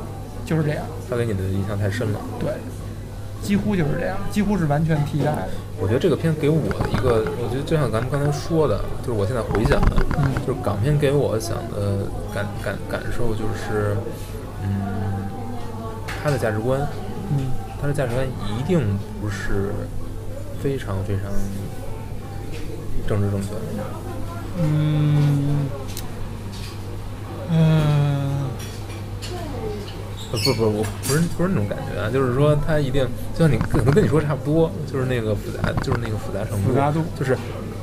就是这样。他给你的印象太深了。对，几乎就是这样，几乎是完全替代的。我觉得这个片给我一个，我觉得就像咱们刚才说的，就是我现在回想的，嗯就是港片给我想的感感感受就是，嗯，他的价值观，嗯他的价值观一定不是非常非常政治正确的。嗯嗯。呃不不，我不是不是那种感觉啊，就是说他一定就像你可能跟你说差不多，就是那个复杂，就是那个复杂程度，复杂度。就是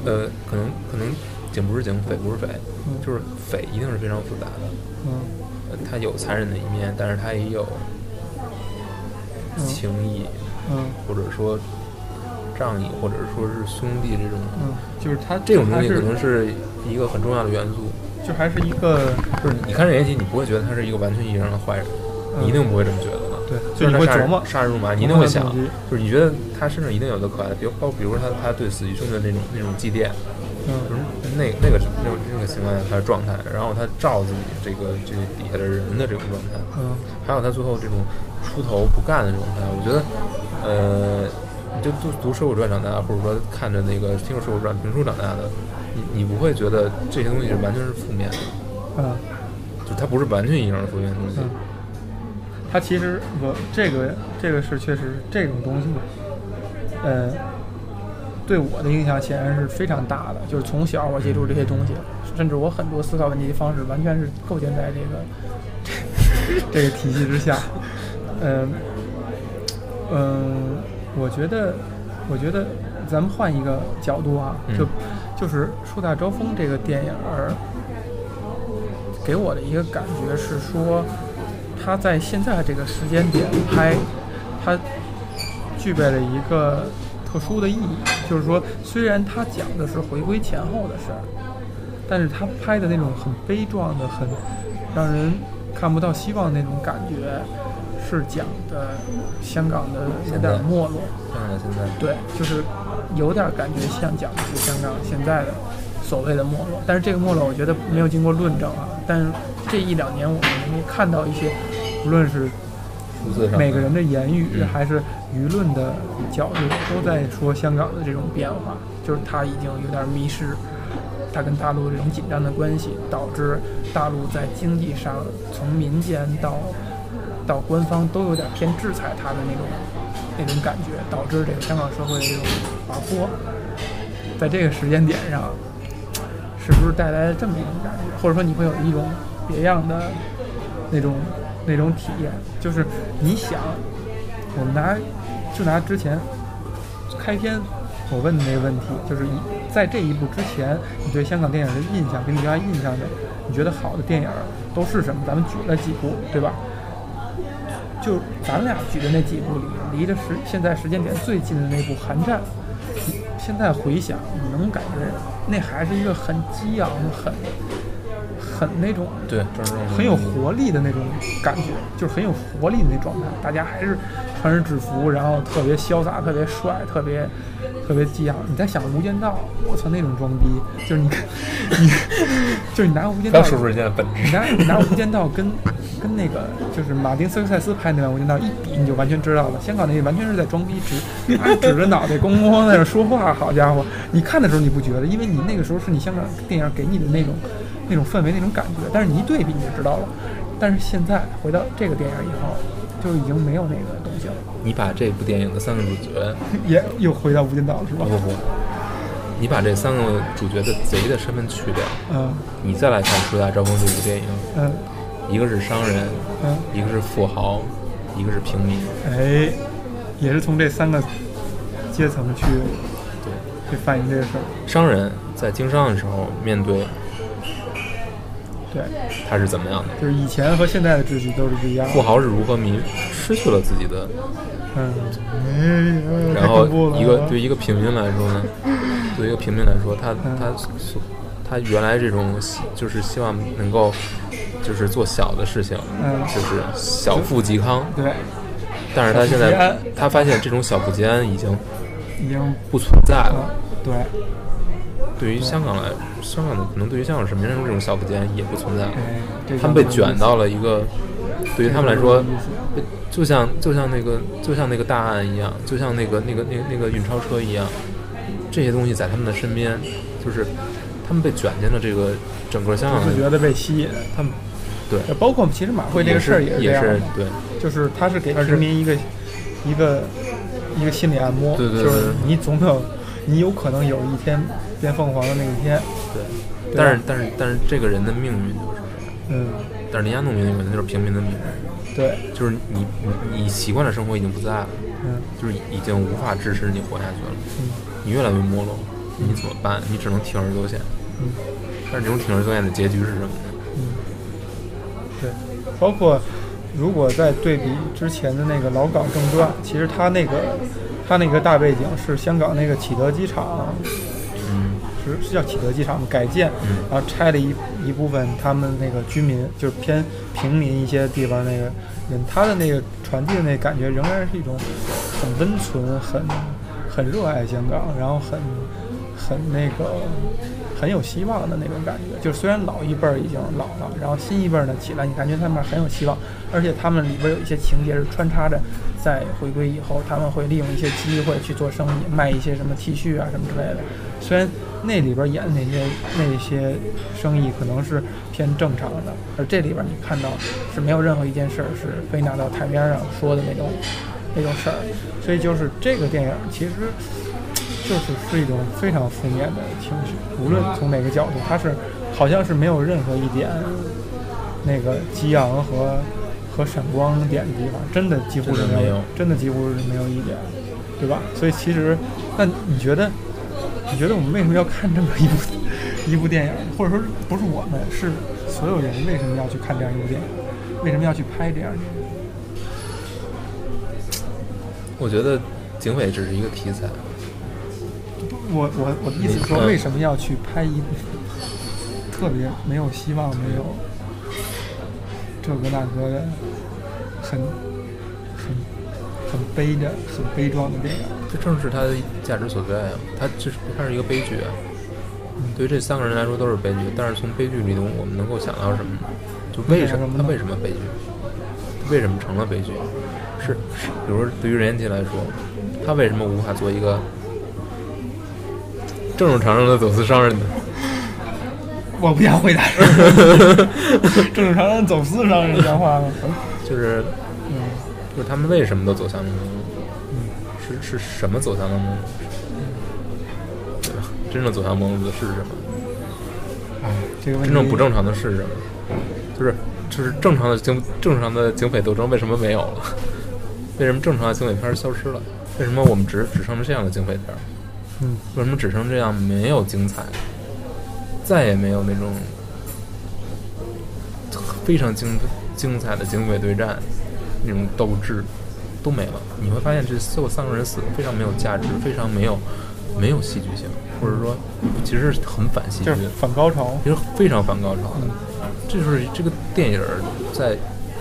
呃，可能可能警不是警，匪不是匪，嗯。就是匪一定是非常复杂的，嗯。呃，他有残忍的一面，但是他也有嗯情谊，嗯。或者说仗义，或者说是兄弟这种，嗯，就是他这种东西可能是一个很重要的元素。就还是一个就是你看任贤齐，你不会觉得他是一个完全意义上的坏人，嗯。你一定不会这么觉得的。对，就就是你会他杀人琢磨，杀人如麻，你一定会想就是你觉得他身上一定有的可爱的，比如包括比如说他他对死去兄弟的那种那种祭奠，那那个那种那个情况下他的状态，然后他照自己这个这个底下的人的这种状态，嗯。还有他最后这种出头不干的这种状态，我觉得，呃，你就读读《水浒传》长大，或者说看着那个听《水浒传》评书长大的，你你不会觉得这些东西是完全是负面的，嗯。就它不是完全意义上的负面的东西。嗯，它其实我这个这个是确实这种东西，呃，对我的影响显然是非常大的。就是从小我接触这些东西，甚至我很多思考问题的方式完全是构建在这个这个体系之下。嗯嗯，我觉得，我觉得咱们换一个角度啊，就嗯就是《树大招风》这个电影儿，给我的一个感觉是说，它在现在这个时间点拍，它具备了一个特殊的意义，就是说，虽然他讲的是回归前后的事儿，但是他拍的那种很悲壮的、很让人看不到希望的那种感觉，是讲的香港的有点没落。香港现在，对，就是有点感觉像讲的是香港现在的所谓的没落，但是这个没落我觉得没有经过论证啊。但是这一两年我们能够看到一些，无论是数字上每个人的言语嗯还是舆论的角度，都在说香港的这种变化，就是他已经有点迷失。它跟大陆这种紧张的关系，导致大陆在经济上从民间到到官方都有点偏制裁它的那种那种感觉，导致这个香港社会的这种滑坡，在这个时间点上，是不是带来了这么一种感觉，或者说你会有一种别样的那种那种体验，就是你想，我们拿就拿之前开篇我问的那个问题，就是以在这一部之前，你对香港电影的印象，给你留下印象的，你觉得好的电影都是什么？咱们举了几部，对吧？就咱俩举的那几部里，离着时现在时间点最近的那部《寒战》，现在回想，你能感觉那还是一个很激昂、很很那种对，很有活力的那种感觉，就是很有活力的那状态。大家还是穿着制服，然后特别潇洒、特别帅、特别特别激昂。你在想《无间道》，我操，那种装逼，就是你看，[LAUGHS] 你就是你拿《无间道说出人家的本质。你拿你拿《无间道》跟跟那个就是马丁斯科塞斯拍那版《无间道》一比，你就完全知道了。香港那个完全是在装逼，指还指着脑袋咣咣在那说话，好家伙！你看的时候你不觉得，因为你那个时候是你香港电影给你的那种那种氛围、那种感觉，但是你一对比你就知道了。但是现在回到这个电影以后，就已经没有那个东西了，你把这部电影的三个主角，[LAUGHS] 也又回到《无间道》了，是吧不？不不，你把这三个主角的贼的身份去掉，嗯你再来看《树大招风》这部电影，嗯一个是商人，嗯一个是富豪，一个是平民。哎，也是从这三个阶层去对，去反映这个事儿。商人在经商的时候面对对，他是怎么样的？就是以前和现在的秩序都是不一样的。富豪是如何迷失去了自己的，嗯，哎，然后一个对一个平民来说呢，对一个平民来说，他嗯。他所他原来这种就是希望能够就是做小的事情，嗯。就是小富即康，对，但是他现在他发现这种小富即安已经已经不存在了。啊，对，对于香港来，香港的可能对于香港市民来说，这种小富间也不存在了。他们被卷到了一个，对于他们来说，就像就像那个就像那个大案一样，就像那个那个那个那个运钞车一样，这些东西在他们的身边，就是他们被卷进了这个整个香港自觉的被吸引。他们对包括其实马会这个事儿也是对就是他是给他是平民一个一个一个心理按摩，对对对就是你总有你有可能有一天变凤凰的那一天，对，对但是但是但是这个人的命运就是这样，嗯，但是林家弄明白，就是平民的命运，对，就是你你你习惯的生活已经不在了，嗯就是已经无法支持你活下去了，嗯你越来越没落，你怎么办？你只能铤而走险。嗯但是这种铤而走险的结局是什么呢？嗯，对，包括如果再对比之前的那个老港正传，其实它那个它那个大背景是香港那个启德机场，嗯是是叫启德机场吗？改建，嗯然后拆了一一部分他们那个居民，就是偏平民一些地方那个人，他的那个传递的那感觉仍然是一种很温存、很很热爱香港，然后很很那个很有希望的那种感觉。就是虽然老一辈儿已经老了，然后新一辈儿呢起来，你感觉他们很有希望，而且他们里边有一些情节是穿插着，在回归以后，他们会利用一些机会去做生意，卖一些什么 T 恤啊什么之类的。虽然那里边演的那些那些生意可能是偏正常的，而这里边你看到是没有任何一件事儿是非拿到台面上说的那种那种事儿，所以就是这个电影其实就是是一种非常负面的情绪，无论从哪个角度，它是好像是没有任何一点那个激昂和和闪光点的地方，真的几乎是没有真的没有，真的几乎是没有一点，对吧？所以其实，那你觉得，你觉得我们为什么要看这么一部一部电影？或者说不是我们，是所有人为什么要去看这样一部电影？为什么要去拍这样的电影？我觉得警匪只是一个题材，我我我的意思是说，嗯为什么要去拍一部特别没有希望、没有这个那个的，很很很悲的、很悲壮的电影？这正是它的价值所在啊！它这是它是一个悲剧啊！对于这三个人来说都是悲剧，但是从悲剧里头我们能够想到什么呢？就为什么他为什么悲剧？他为什么成了悲剧？是是，比如说对于任贤齐来说，他为什么无法做一个正正常常的走私商人呢？我不想回答 [LAUGHS] 正正常常走私商人讲话吗？就是嗯就是他们为什么都走向了末路？嗯是是什么走向了末路？对吧？真正走向末路的是什么？哎，这个问题真正不正常的是什么？就是就是正常的警正常的警匪斗争为什么没有了？[LAUGHS] 为什么正常的警匪片消失了？为什么我们只只剩这样的警匪片？嗯为什么只剩这样没有精彩，再也没有那种非常精精彩的警匪对战那种斗志都没了？你会发现这所有三个人死的非常没有价值，非常没有没有戏剧性，或者说其实很反戏剧就是。反高潮。其实非常反高潮的。嗯这就是这个电影在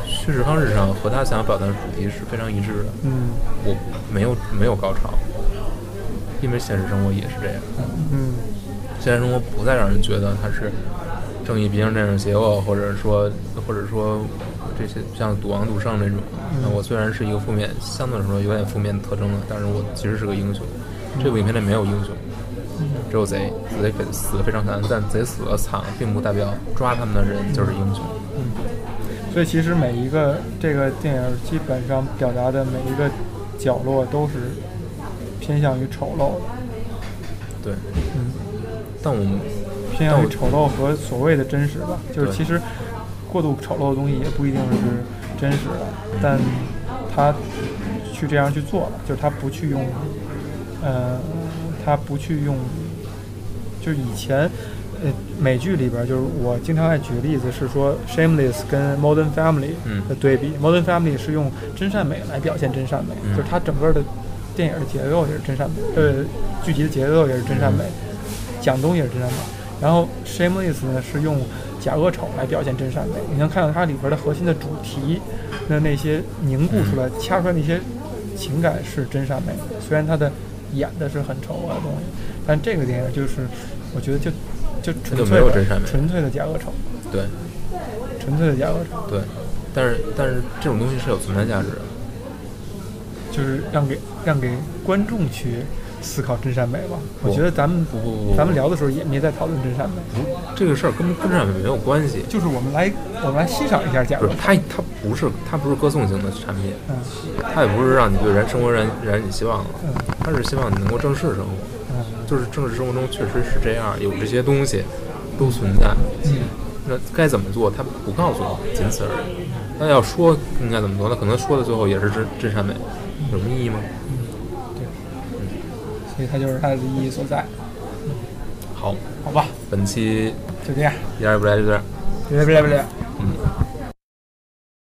叙事方式上和他想要表达的主题是非常一致的。嗯我没有没有高潮，因为现实生活也是这样。嗯现实生活不再让人觉得它是正义必将战胜邪恶，或者说或者说这些像赌王赌圣这种。那我虽然是一个负面，相对来说有点负面特征的，但是我其实是个英雄。这部影片里没有英雄，只有贼，贼给死的非常惨，但贼死的惨，并不代表抓他们的人就是英雄。嗯所以其实每一个这个电影基本上表达的每一个角落都是偏向于丑陋的，对，嗯，但我们偏向于丑陋和所谓的真实吧。就是其实过度丑陋的东西也不一定是真实的，但他去这样去做了，就是他不去用，呃，他不去用，就是以前。呃，美剧里边就是我经常爱举例子是说《Shameless》跟《Modern Family》的对比，Modern Family》是用真善美来表现真善美，就是它整个的电影的结构也是真善美，呃，剧集的结构也是真善美，讲东西也是真善美。然后《Shameless》呢是用假恶丑来表现真善美，你能看到它里边的核心的主题，那那些凝固出来、掐出来那些情感是真善美，虽然它的演的是很丑恶的东西，但这个电影就是我觉得就。就纯粹的纯粹的假恶丑，对，纯粹的假恶丑，对，但是但是这种东西是有存在价值的，就是让给让给观众去思考真善美吧。我觉得咱们不不不，咱们聊的时候也没在讨论真善美，不，这个事儿跟真善美没有关系，就是我们来我们来欣赏一下假。不是，它它不是它不是歌颂型的产品，嗯，它也不是让你对人生活燃燃起希望，嗯，它是希望你能够正视生活。就是正式生活中确实是这样，有这些东西都存在。嗯，那该怎么做，它不告诉你，仅此而已。那要说应该怎么做，那可能说的最后也是真真善美，有什么意义吗？所以它就是它的意义所在。好，好吧，本期就这样，一点也不赖，就这样，不赖不赖不赖。